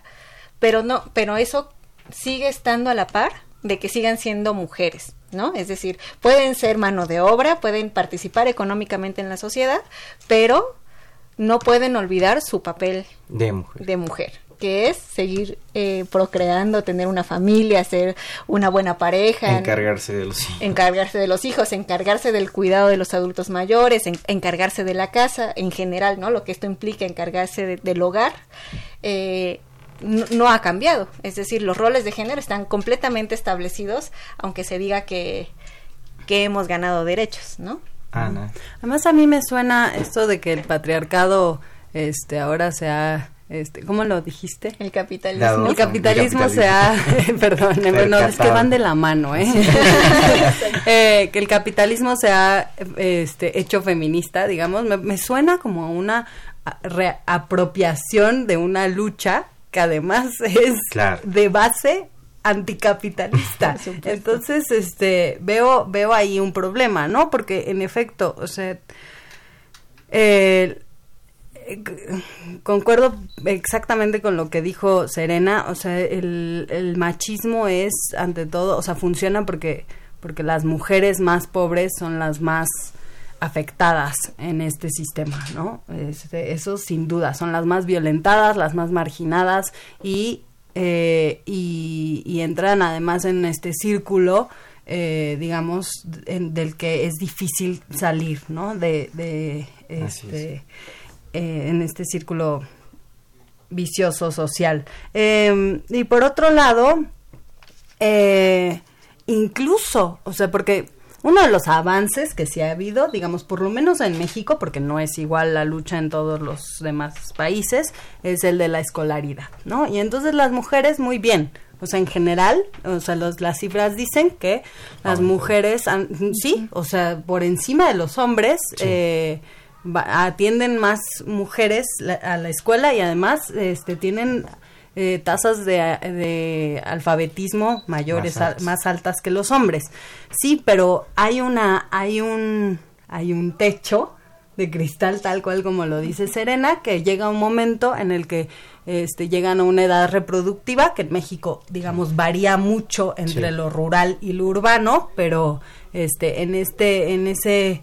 pero no, pero eso sigue estando a la par de que sigan siendo mujeres, ¿no? Es decir, pueden ser mano de obra, pueden participar económicamente en la sociedad, pero no pueden olvidar su papel de mujer, de mujer que es seguir eh, procreando, tener una familia, ser una buena pareja. Encargarse de los hijos. Encargarse de los hijos, encargarse del cuidado de los adultos mayores, encargarse de la casa en general, ¿no? Lo que esto implica, encargarse del hogar. Eh, no, ha cambiado. Es decir, los roles de género están completamente establecidos, aunque se diga que, que hemos ganado derechos, ¿no? Ana. Además a mí me suena esto de que el patriarcado este ahora se ha este, ¿cómo lo dijiste? El capitalismo. el capitalismo, se ha, *laughs* perdón, no, es que van de la mano, ¿eh? *laughs* eh que el capitalismo se ha este, hecho feminista, digamos, me, me suena como una reapropiación de una lucha que además es de base anticapitalista. Entonces, este, veo, veo ahí un problema, ¿no? Porque en efecto, o sea, concuerdo exactamente con lo que dijo Serena, o sea, el, el machismo es ante todo, o sea, funciona porque, porque las mujeres más pobres son las más afectadas en este sistema, ¿no? Este, eso sin duda, son las más violentadas, las más marginadas y, eh, y, entran además en este círculo, eh, digamos, del que es difícil salir, ¿no? De, de este, eh, en este círculo vicioso social. Em, y por otro lado, incluso, o sea, porque uno de los avances que sí ha habido, digamos, por lo menos en México, porque no es igual la lucha en todos los demás países, es el de la escolaridad, ¿no? Y entonces las mujeres, muy bien, o sea, en general, o sea, los, las cifras dicen que las mujeres, sí, o sea, por encima de los hombres, eh, atienden más mujeres a la escuela y además este, tienen eh, tasas de, alfabetismo mayores, más altas. que los hombres. Sí, pero hay una, hay un, hay un techo de cristal tal cual como lo dice Serena, que llega un momento en el que este, llegan a una edad reproductiva, que en México, digamos, varía mucho entre lo rural y lo urbano, pero este, en este, en ese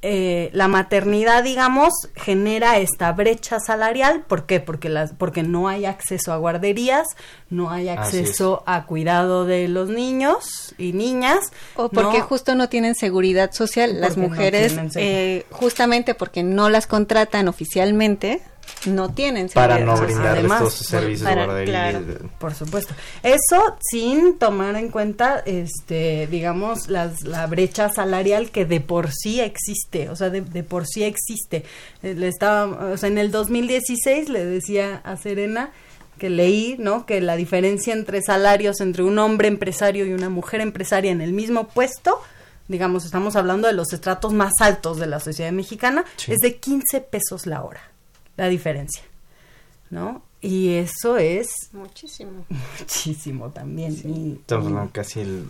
eh, la maternidad, digamos, genera esta brecha salarial. ¿Por qué? Porque, las, porque no hay acceso a guarderías, no hay acceso a cuidado de los niños y niñas. O porque justo no tienen seguridad social. Las mujeres, eh, justamente porque no las contratan oficialmente, no tienen para no brindar estos servicios de por supuesto. Eso sin tomar en cuenta este digamos las, la brecha salarial que de por sí existe o sea de, por sí existe. Eh, le estaba o sea en el 2016 le decía a Serena que leí, ¿no? Que la diferencia entre salarios entre un hombre empresario y una mujer empresaria en el mismo puesto, digamos, estamos hablando de los estratos más altos de la sociedad mexicana, es de 15 pesos la hora la diferencia, ¿no? Y eso es... Muchísimo. *laughs* Muchísimo también. Estamos hablando casi el,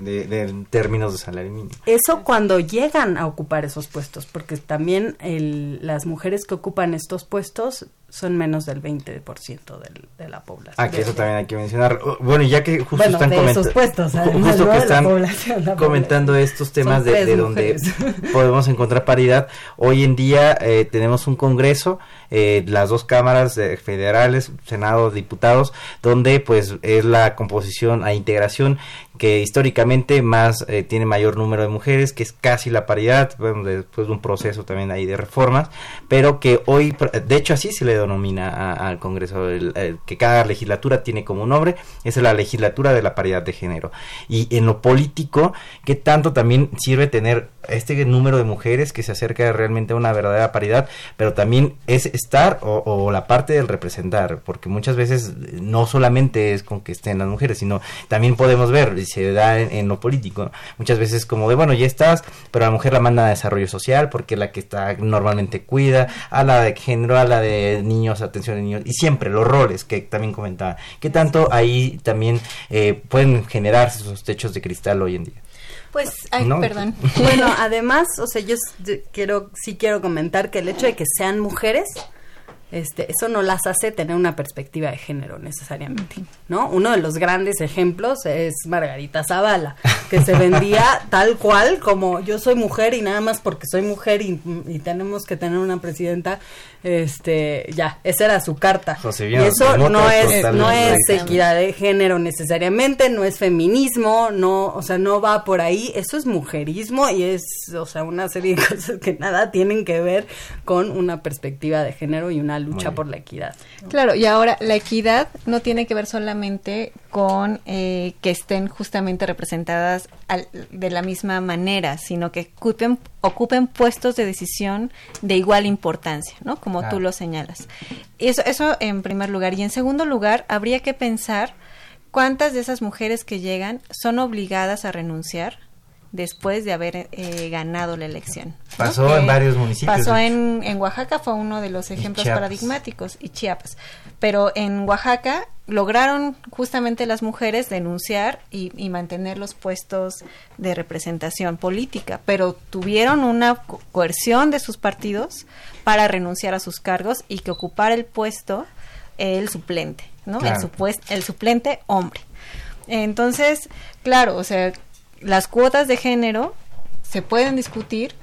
de, términos de salario mínimo. Eso cuando llegan a ocupar esos puestos, porque también el, las mujeres que ocupan estos puestos son menos del 20% del, de la población. Ah, que eso también hay que mencionar. Bueno, ya que justo están comentando. Justo que están comentando estos temas de, donde *laughs* podemos encontrar paridad. Hoy en día eh, tenemos un congreso, eh, las dos cámaras federales, Senado, diputados, donde pues es la composición a integración que históricamente más eh, tiene mayor número de mujeres, que es casi la paridad, bueno, después de un proceso también ahí de reformas, pero que hoy, de hecho así se le denomina al Congreso, que cada legislatura tiene como un nombre, es la legislatura de la paridad de género. Y en lo político, que tanto también sirve tener este número de mujeres que se acerca realmente a una verdadera paridad, pero también es estar o, la parte del representar, porque muchas veces no solamente es con que estén las mujeres, sino también podemos ver, se da en, lo político, muchas veces como de, bueno, ya estás, pero a la mujer la manda a desarrollo social, porque es la que está normalmente cuida, a la de género, a la de niños, atención de niños, y siempre los roles que también comentaba, que tanto ahí también eh, pueden generarse esos techos de cristal hoy en día. Pues, ay, perdón. Bueno, *laughs* además, o sea, yo quiero, sí quiero comentar que el hecho de que sean mujeres, este, eso no las hace tener una perspectiva de género necesariamente, ¿no? Uno de los grandes ejemplos es Margarita Zavala, que se vendía *laughs* tal cual como yo soy mujer y nada más porque soy mujer y, tenemos que tener una presidenta, este, ya, esa era su carta. y eso no es, no es equidad de género necesariamente, no es feminismo, no, o sea, no va por ahí, eso es mujerismo y es, o sea, una serie de *laughs* cosas que nada tienen que ver con una perspectiva de género y una lucha por la equidad. Claro, y ahora la equidad no tiene que ver solamente con eh, que estén justamente representadas de la misma manera, sino que ocupen, ocupen puestos de decisión de igual importancia, ¿no? Como tú lo señalas. Eso, eso en primer lugar. Y en segundo lugar, habría que pensar cuántas de esas mujeres que llegan son obligadas a renunciar después de haber eh, ganado la elección. Pasó en varios municipios. Pasó en, en, Oaxaca, fue uno de los ejemplos paradigmáticos, y Chiapas. Pero en Oaxaca lograron justamente las mujeres denunciar y, y, mantener los puestos de representación política, pero tuvieron una coerción de sus partidos para renunciar a sus cargos y que ocupara el puesto el suplente, ¿no? El, el suplente hombre. Entonces, claro, o sea, las cuotas de género se pueden discutir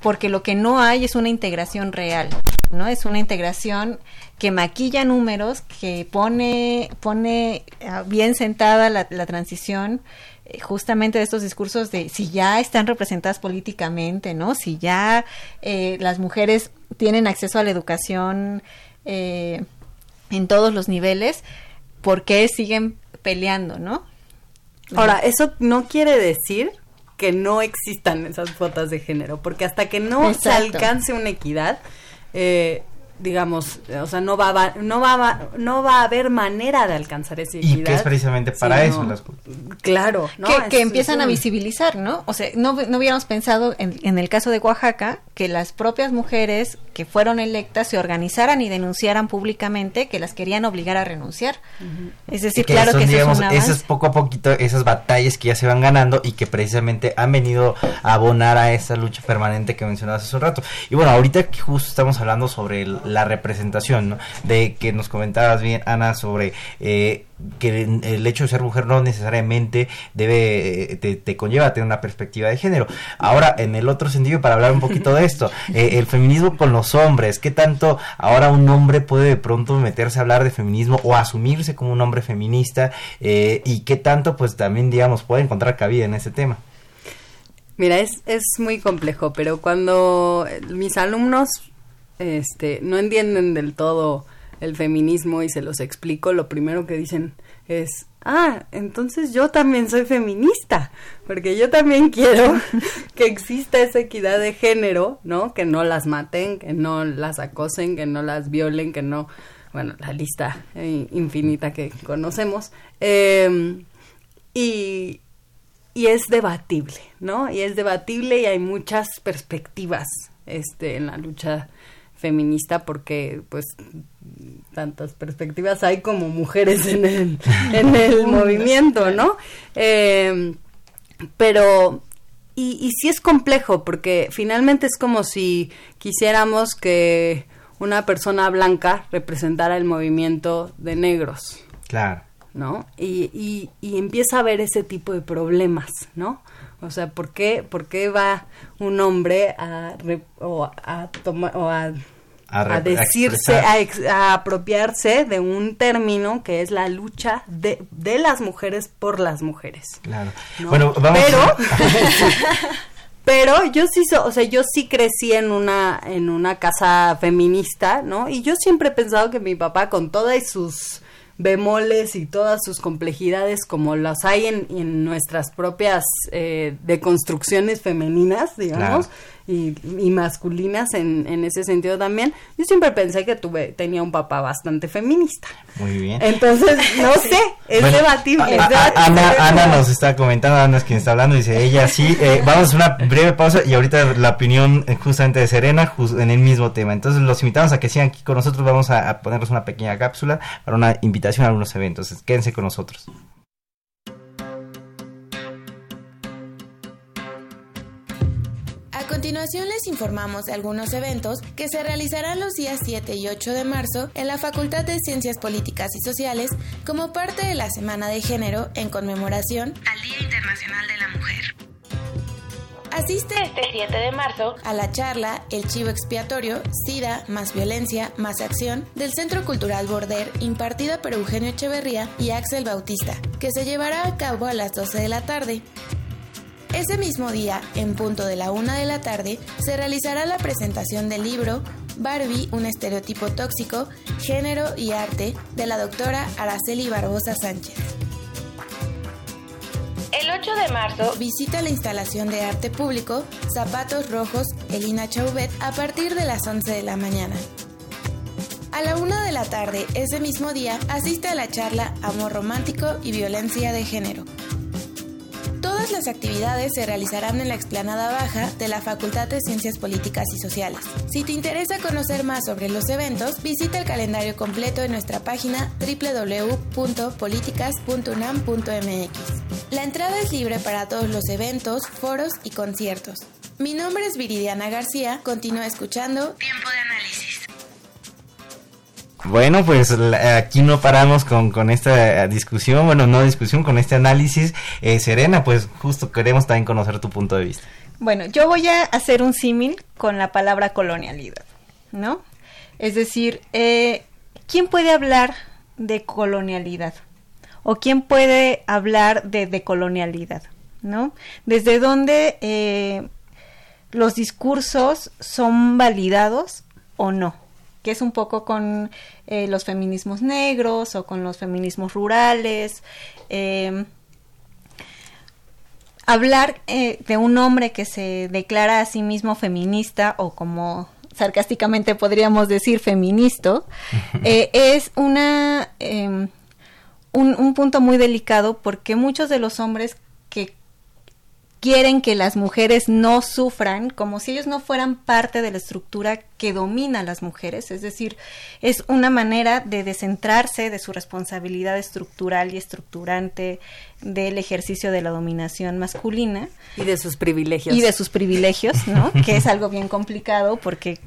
porque lo que no hay es una integración real, ¿no? Es una integración que maquilla números, que pone, pone ah, bien sentada la, transición eh, justamente de estos discursos de si ya están representadas políticamente, ¿no? Si ya eh, las mujeres tienen acceso a la educación eh, en todos los niveles, ¿por qué siguen peleando, ¿no? Ahora, eso no quiere decir que no existan esas cuotas de género, porque hasta que no se alcance una equidad, eh, digamos, o sea, no va, a, no va, no va a haber manera de alcanzar esa equidad. Y que es precisamente para eso las Claro, ¿no? Que, empiezan a visibilizar, ¿no? O sea, no, no hubiéramos pensado en, en, el caso de Oaxaca que las propias mujeres que fueron electas se organizaran y denunciaran públicamente que las querían obligar a renunciar. Es decir, claro que digamos, esas poco a poquito, esas batallas que ya se van ganando y que precisamente han venido a abonar a esa lucha permanente que mencionabas hace un rato. Y bueno, ahorita que justo estamos hablando sobre el, la representación, ¿no? De que nos comentabas bien, Ana, sobre eh, que el hecho de ser mujer no necesariamente debe, eh, te, conlleva a tener una perspectiva de género. Ahora, en el otro sentido, para hablar un poquito de esto, *laughs* eh, el feminismo con los hombres, ¿qué tanto ahora un hombre puede de pronto meterse a hablar de feminismo o asumirse como un hombre feminista y qué tanto pues también, digamos, puede encontrar cabida en ese tema? Mira, es, es muy complejo, pero cuando mis alumnos este, no entienden del todo el feminismo y se los explico, lo primero que dicen es, ah, entonces yo también soy feminista, porque yo también quiero *laughs* que exista esa equidad de género, ¿no? Que no las maten, que no las acosen, que no las violen, que no, bueno, la lista infinita que conocemos. Em, y, y es debatible, ¿no? Y es debatible y hay muchas perspectivas este, en la lucha feminista porque pues tantas perspectivas hay como mujeres en el, en el movimiento, ¿no? Eh, pero, y, y sí es complejo porque finalmente es como si quisiéramos que una persona blanca representara el movimiento de negros. Claro. ¿No? Y, y, y empieza a ver ese tipo de problemas, ¿no? O sea, ¿por qué, por qué va un hombre a, o a tomar o a, a, decirse, a, apropiarse de un término que es la lucha de, de las mujeres por las mujeres? Claro. Bueno, vamos. Pero, *laughs* pero yo sí, o sea, yo sí crecí en una, en una casa feminista, ¿no? Y yo siempre he pensado que mi papá, con todas sus bemoles y todas sus complejidades como las hay en, en nuestras propias eh, deconstrucciones femeninas, digamos, y, masculinas en, en, ese sentido también. Yo siempre pensé que tuve tenía un papá bastante feminista. Muy bien. Entonces, *laughs* no sé, es debatible. Ana, Ana, nos está comentando, Ana es quien está hablando, dice ella sí. Eh, vamos a una breve pausa y ahorita la opinión eh, justamente de Serena en el mismo tema. Entonces, los invitamos a que sigan aquí con nosotros. Vamos a, a ponerles una pequeña cápsula para una invitación a algunos eventos. Quédense con nosotros. Continuación les informamos de algunos eventos que se realizarán los días 7 y 8 de marzo en la Facultad de Ciencias Políticas y Sociales como parte de la Semana de Género en conmemoración al Día Internacional de la Mujer. Asiste este 7 de marzo a la charla El Chivo Expiatorio, SIDA, más violencia, más acción del Centro Cultural Border impartida por Eugenio Echeverría y Axel Bautista, que se llevará a cabo a las 12 de la tarde. Ese mismo día, en punto de la una de la tarde, se realizará la presentación del libro Barbie, un estereotipo tóxico, género y arte de la doctora Araceli Barbosa Sánchez. El 8 de marzo visita la instalación de arte público Zapatos Rojos Elina Chauvet a partir de las 11 de la mañana. A la una de la tarde, ese mismo día, asiste a la charla Amor Romántico y Violencia de Género, Las actividades se realizarán en la explanada baja de la Facultad de Ciencias Políticas y Sociales. Si te interesa conocer más sobre los eventos, visita el calendario completo en nuestra página www.políticas.unam.mx. La entrada es libre para todos los eventos, foros y conciertos. Mi nombre es Viridiana García. Continúa escuchando Tiempo de Análisis. Bueno, pues aquí no paramos con, con esta discusión, bueno, no discusión, con este análisis. Eh, Serena, pues justo queremos también conocer tu punto de vista. Bueno, yo voy a hacer un símil con la palabra colonialidad, ¿no? Es decir, eh, ¿quién puede hablar de colonialidad? ¿O quién puede hablar de decolonialidad? ¿No? ¿Desde dónde eh, los discursos son validados o no? Que es un poco con eh, los feminismos negros o con los feminismos rurales. Em, hablar eh, de un hombre que se declara a sí mismo feminista o como sarcásticamente podríamos decir feminista, *laughs* eh, es una em, un, un, punto muy delicado porque muchos de los hombres que quieren que las mujeres no sufran como si ellos no fueran parte de la estructura que domina a las mujeres, es decir, es una manera de descentrarse de su responsabilidad estructural y estructurante del ejercicio de la dominación masculina. Y de sus privilegios. Y de sus privilegios, ¿no? *laughs* que es algo bien complicado porque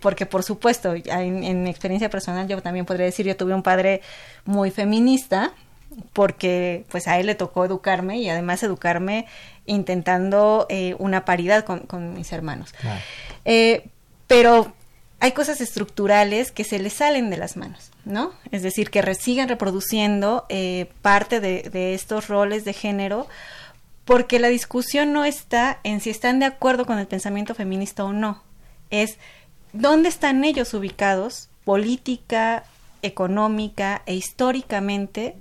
porque por supuesto, en, en mi experiencia personal yo también podría decir, yo tuve un padre muy feminista, porque pues a él le tocó educarme y además educarme intentando eh, una paridad con, mis hermanos. Eh, pero hay cosas estructurales que se le salen de las manos, ¿no? Es decir, que siguen reproduciendo eh, parte de, de estos roles de género porque la discusión no está en si están de acuerdo con el pensamiento feminista o no, es dónde están ellos ubicados política, económica e históricamente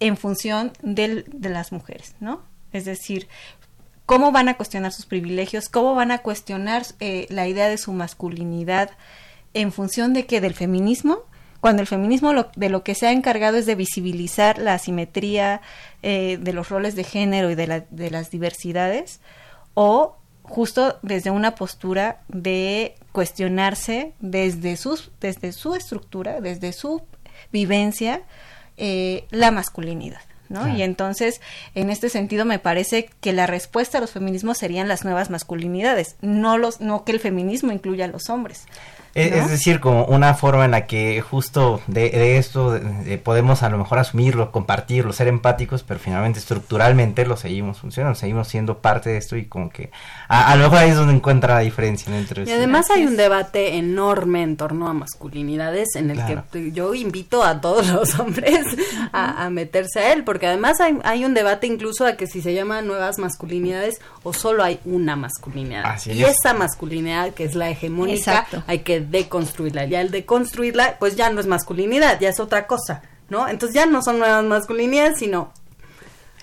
en función de las mujeres, ¿no? Es decir, cómo van a cuestionar sus privilegios, cómo van a cuestionar eh, la idea de su masculinidad en función de que del feminismo, cuando el feminismo de lo que se ha encargado es de visibilizar la asimetría eh, de los roles de género y de, de las diversidades, o justo desde una postura de cuestionarse desde, sus, desde su estructura, desde su vivencia, eh, la masculinidad. ¿No? Y entonces, en este sentido, me parece que la respuesta a los feminismos serían las nuevas masculinidades, no los, no que el feminismo incluya a los hombres. Es, decir, como una forma en la que justo de, esto podemos a lo mejor asumirlo, compartirlo, ser empáticos, pero finalmente estructuralmente lo seguimos funcionando, seguimos siendo parte de esto y como que a, lo mejor ahí es donde encuentra la diferencia entre Y además hay un debate enorme en torno a masculinidades en el que yo invito a todos *laughs* los hombres a, meterse a él, porque además hay, hay, un debate incluso a que si se llama nuevas masculinidades o solo hay una masculinidad. y esa masculinidad que es la hegemónica hay que deconstruirla. Ya el deconstruirla, pues ya no es masculinidad, ya es otra cosa, ¿no? Entonces ya no son nuevas masculinidades, sino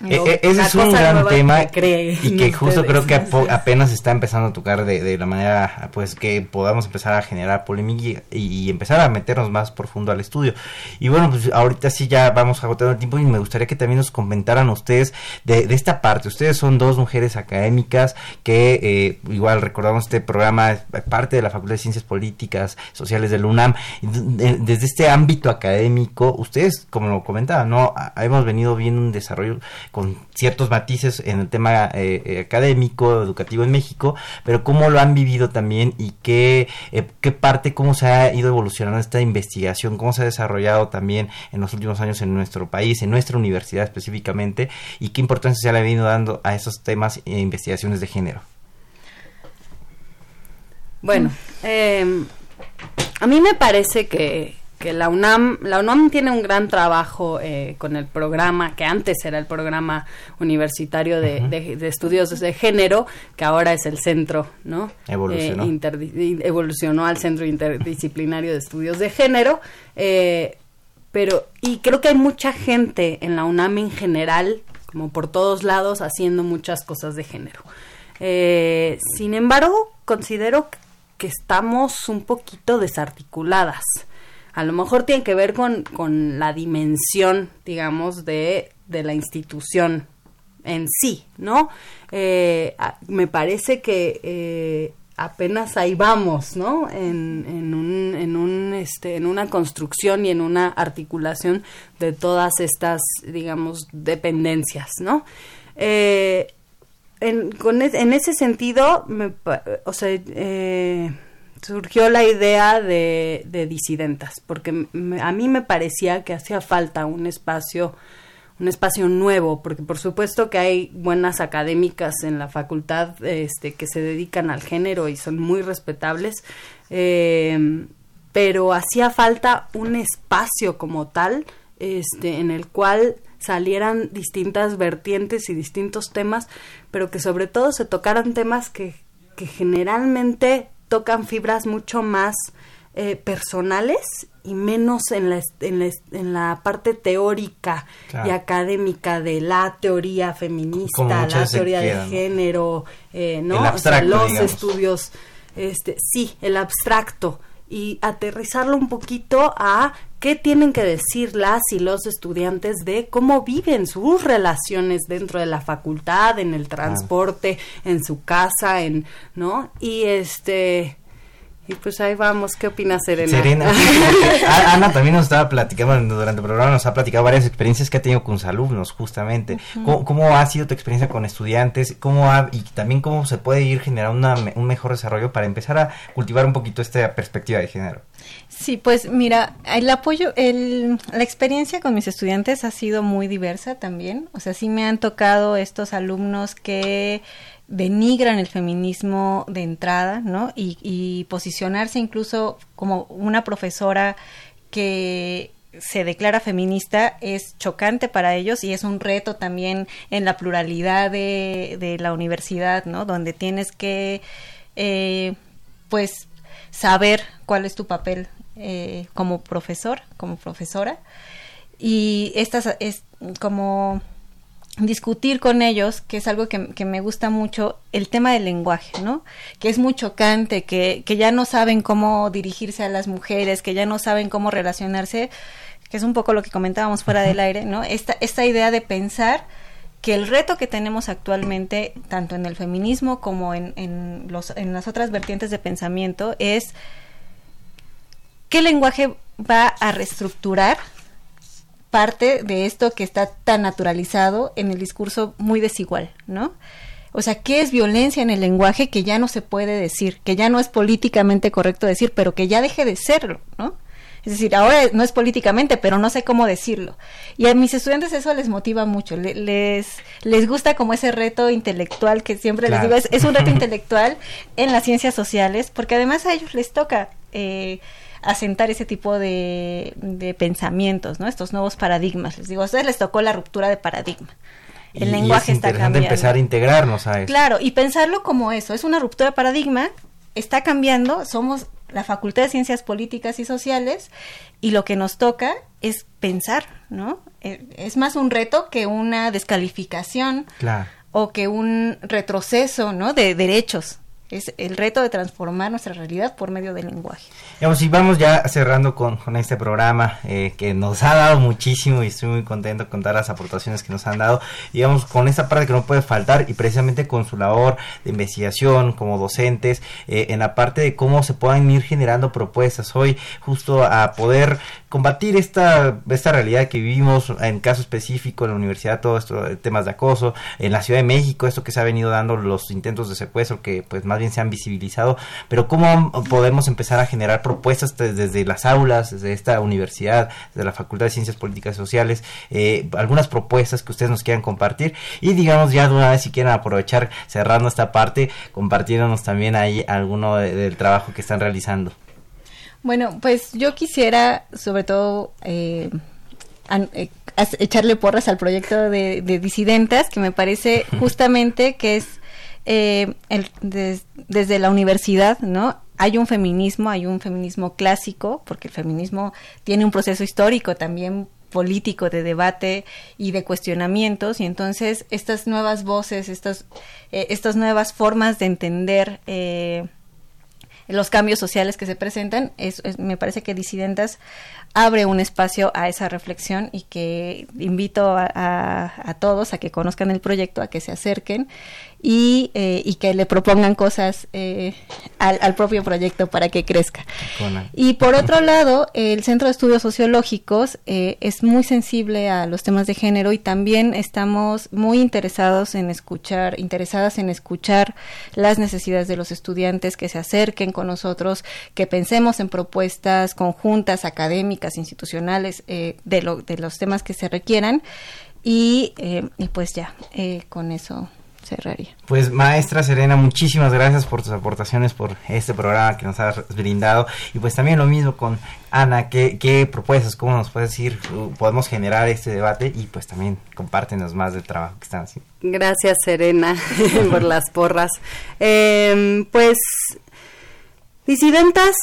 e, e, ese es un gran tema y que justo creo que apenas está empezando a tocar de, la manera pues que podamos empezar a generar polémica y, empezar a meternos más profundo al estudio. Y bueno, pues ahorita sí ya vamos agotando el tiempo y me gustaría que también nos comentaran ustedes de, esta parte. Ustedes son dos mujeres académicas que eh, igual recordamos este programa parte de la Facultad de Ciencias Políticas Sociales del UNAM. Desde este ámbito académico, ustedes como lo comentaban, no hemos venido viendo un desarrollo con ciertos matices en el tema eh, eh, académico, educativo en México, pero cómo lo han vivido también y qué, eh, qué parte, cómo se ha ido evolucionando esta investigación, cómo se ha desarrollado también en los últimos años en nuestro país, en nuestra universidad específicamente, y qué importancia se le ha venido dando a esos temas e investigaciones de género. Bueno, a mí me parece que que la UNAM, la UNAM tiene un gran trabajo eh, con el programa, que antes era el programa universitario de, estudios de género, que ahora es el centro, ¿no? Evolucionó. Eh, evolucionó al Centro Interdisciplinario de Estudios de Género, eh, pero, y creo que hay mucha gente en la UNAM en general, como por todos lados, haciendo muchas cosas de género. sin embargo, considero que estamos un poquito desarticuladas a lo mejor tiene que ver con, con la dimensión, digamos, de, de la institución en sí, ¿no? Eh, me parece que eh, apenas ahí vamos, ¿no? En, en, un, en, un, este, en una construcción y en una articulación de todas estas, digamos, dependencias, ¿no? Eh, en, con en ese sentido, me, o sea, surgió la idea de, de disidentas, porque a mí me parecía que hacía falta un espacio, un espacio nuevo, porque por supuesto que hay buenas académicas en la facultad este, que se dedican al género y son muy respetables, eh, pero hacía falta un espacio como tal este, en el cual salieran distintas vertientes y distintos temas, pero que sobre todo se tocaran temas que, que generalmente tocan fibras mucho más eh, personales y menos en la, en la, en la parte teórica y académica de la teoría feminista, la teoría de género, eh, ¿no? los estudios, este, sí, el abstracto. Y aterrizarlo un poquito a qué tienen que decir las y los estudiantes de cómo viven sus relaciones dentro de la facultad, en el transporte, en su casa, en, ¿no? Y este y pues ahí vamos, ¿qué opinas Serena? Serena, *laughs* Ana también nos estaba platicando durante el programa, nos ha platicado varias experiencias que ha tenido con sus alumnos, justamente. ¿Cómo, ha sido tu experiencia con estudiantes? ¿Cómo ha, y también cómo se puede ir generando un mejor desarrollo para empezar a cultivar un poquito esta perspectiva de género? Sí, pues mira, el apoyo, el, la experiencia con mis estudiantes ha sido muy diversa también. O sea, sí me han tocado estos alumnos que denigran el feminismo de entrada, ¿no? Y, posicionarse incluso como una profesora que se declara feminista es chocante para ellos y es un reto también en la pluralidad de, la universidad, ¿no? Donde tienes que, eh, pues, saber cuál es tu papel eh, como profesor, como profesora. Y estas es como discutir con ellos, que es algo que, me gusta mucho, el tema del lenguaje, ¿no? Que es muy chocante, que, que ya no saben cómo dirigirse a las mujeres, que ya no saben cómo relacionarse, que es un poco lo que comentábamos fuera del aire, ¿no? Esta, esta idea de pensar que el reto que tenemos actualmente, tanto en el feminismo como en, en, los, en las otras vertientes de pensamiento, es qué lenguaje va a reestructurar parte de esto que está tan naturalizado en el discurso muy desigual, ¿no? O sea, ¿qué es violencia en el lenguaje que ya no se puede decir, que ya no es políticamente correcto decir, pero que ya deje de serlo, ¿no? Es decir, ahora no es políticamente, pero no sé cómo decirlo. Y a mis estudiantes eso les motiva mucho, les, les gusta como ese reto intelectual que siempre les digo, es, un reto *laughs* intelectual en las ciencias sociales, porque además a ellos les toca eh, asentar ese tipo de, de pensamientos, ¿no? Estos nuevos paradigmas. Les digo, a ustedes les tocó la ruptura de paradigma. El lenguaje está cambiando. empezar a integrarnos a eso. Claro, y pensarlo como eso, es una ruptura de paradigma, está cambiando, somos la Facultad de Ciencias Políticas y Sociales y lo que nos toca es pensar, ¿no? Eh, es más un reto que una descalificación o que un retroceso, ¿no? De derechos es el reto de transformar nuestra realidad por medio del lenguaje. y vamos ya cerrando con, con este programa eh, que nos ha dado muchísimo y estoy muy contento con todas las aportaciones que nos han dado. Digamos, con esta parte que no puede faltar y precisamente con su labor de investigación como docentes, eh, en la parte de cómo se puedan ir generando propuestas hoy, justo a poder combatir esta, esta realidad que vivimos en caso específico en la universidad, todo esto, temas de acoso, en la Ciudad de México, esto que se ha venido dando, los intentos de secuestro que pues más bien se han visibilizado, pero cómo podemos empezar a generar propuestas desde las aulas, desde esta universidad, desde la Facultad de Ciencias Políticas y Sociales, eh, algunas propuestas que ustedes nos quieran compartir y digamos ya de una vez si quieren aprovechar cerrando esta parte, compartiéndonos también ahí alguno del trabajo que están realizando. Bueno, pues yo quisiera sobre todo eh, eh, echarle porras al proyecto de, de, Disidentas, que me parece *laughs* justamente que es eh, el, desde la universidad, ¿no? Hay un feminismo, hay un feminismo clásico, porque el feminismo tiene un proceso histórico también político de debate y de cuestionamientos y entonces estas nuevas voces estas estas nuevas formas de entender eh, los cambios sociales que se presentan, es, me parece que Disidentas abre un espacio a esa reflexión y que invito a, a, todos a que conozcan el proyecto, a que se acerquen y, eh, y que le propongan cosas eh, al, al, propio proyecto para que crezca. Y por otro lado, el Centro de Estudios Sociológicos eh, es muy sensible a los temas de género y también estamos muy interesados en escuchar, interesadas en escuchar las necesidades de los estudiantes que se acerquen con nosotros, que pensemos en propuestas conjuntas, académicas, institucionales, de, lo, de los temas que se requieran. Y, y pues ya, con eso cerraría. Pues maestra Serena, muchísimas gracias por tus aportaciones, por este programa que nos has brindado y pues también lo mismo con Ana, ¿qué, qué propuestas, cómo nos puedes decir, podemos generar este debate y pues también compártenos más del trabajo que están haciendo. Gracias Serena *laughs* por *laughs* las porras. Em, pues disidentas,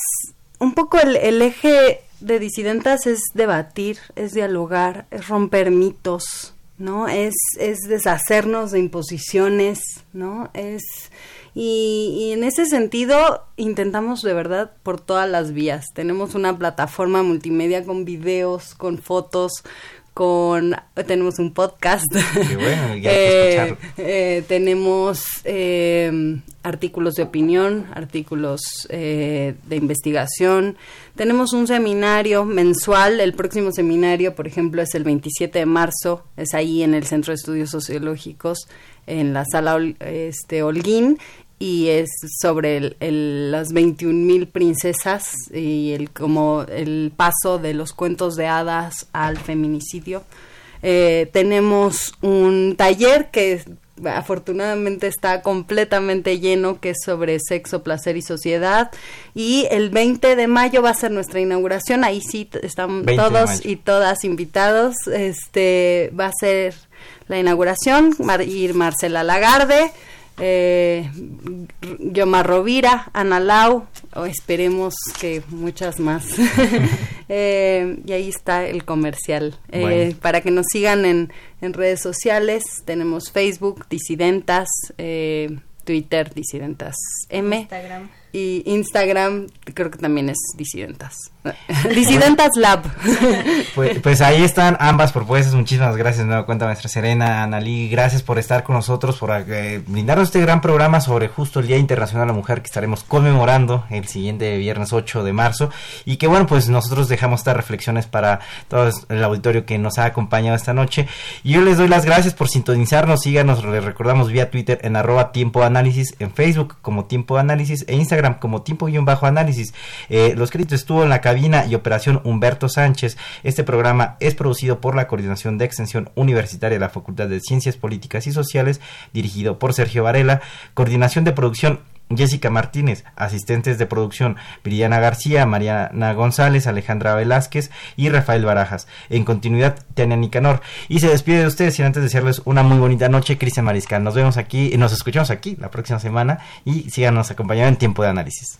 un poco el, el eje de disidentas es debatir, es dialogar, es romper mitos, ¿no? Es, es deshacernos de imposiciones, ¿no? Es, y, y, en ese sentido intentamos de verdad por todas las vías. Tenemos una plataforma multimedia con videos, con fotos, con tenemos un podcast. *laughs* Eh, eh, tenemos eh, artículos de opinión artículos de investigación. Tenemos un seminario mensual. El próximo seminario por ejemplo es el 27 de marzo. Es ahí en el centro de estudios sociológicos en la sala este Holguín y es sobre el, el, las 21 mil princesas y el como el paso de los cuentos de hadas al feminicidio. Eh, tenemos un taller que afortunadamente está completamente lleno que es sobre sexo, placer y sociedad. Y el 20 de mayo va a ser nuestra inauguración, ahí sí están todos y todas invitados, este va a ser la inauguración, a ir Marcela Lagarde, eh, Yomar Rovira, Ana Lau, o esperemos que muchas más. *laughs* eh, y ahí está el comercial. Eh, para que nos sigan en, en, redes sociales, tenemos Facebook, Disidentas, eh, Twitter, Disidentas M. Instagram. y Instagram creo que también es Disidentas. *laughs* Disidentas Lab. *laughs* Pues, pues, ahí están ambas propuestas. Muchísimas gracias, nueva cuenta, maestra Serena, Analí. Gracias por estar con nosotros, por eh, brindarnos este gran programa sobre justo el Día Internacional de la Mujer que estaremos conmemorando el siguiente viernes 8 de marzo. Y que bueno, pues nosotros dejamos estas reflexiones para todo el auditorio que nos ha acompañado esta noche. Y yo les doy las gracias por sintonizarnos. Síganos, les recordamos vía Twitter en arroba tiempo análisis, en Facebook como tiempo análisis e Instagram como tiempo-análisis. Eh, los créditos estuvo en la y operación Humberto Sánchez. Este programa es producido por la Coordinación de Extensión Universitaria de la Facultad de Ciencias Políticas y Sociales, dirigido por Sergio Varela. Coordinación de producción Jessica Martínez, asistentes de producción Viriana García, Mariana González, Alejandra Velázquez y Rafael Barajas. En continuidad, Tania Nicanor. Y se despide de ustedes sin antes desearles una muy bonita noche, Cristian Mariscal. Nos vemos aquí, y nos escuchamos aquí la próxima semana y síganos acompañando en Tiempo de Análisis.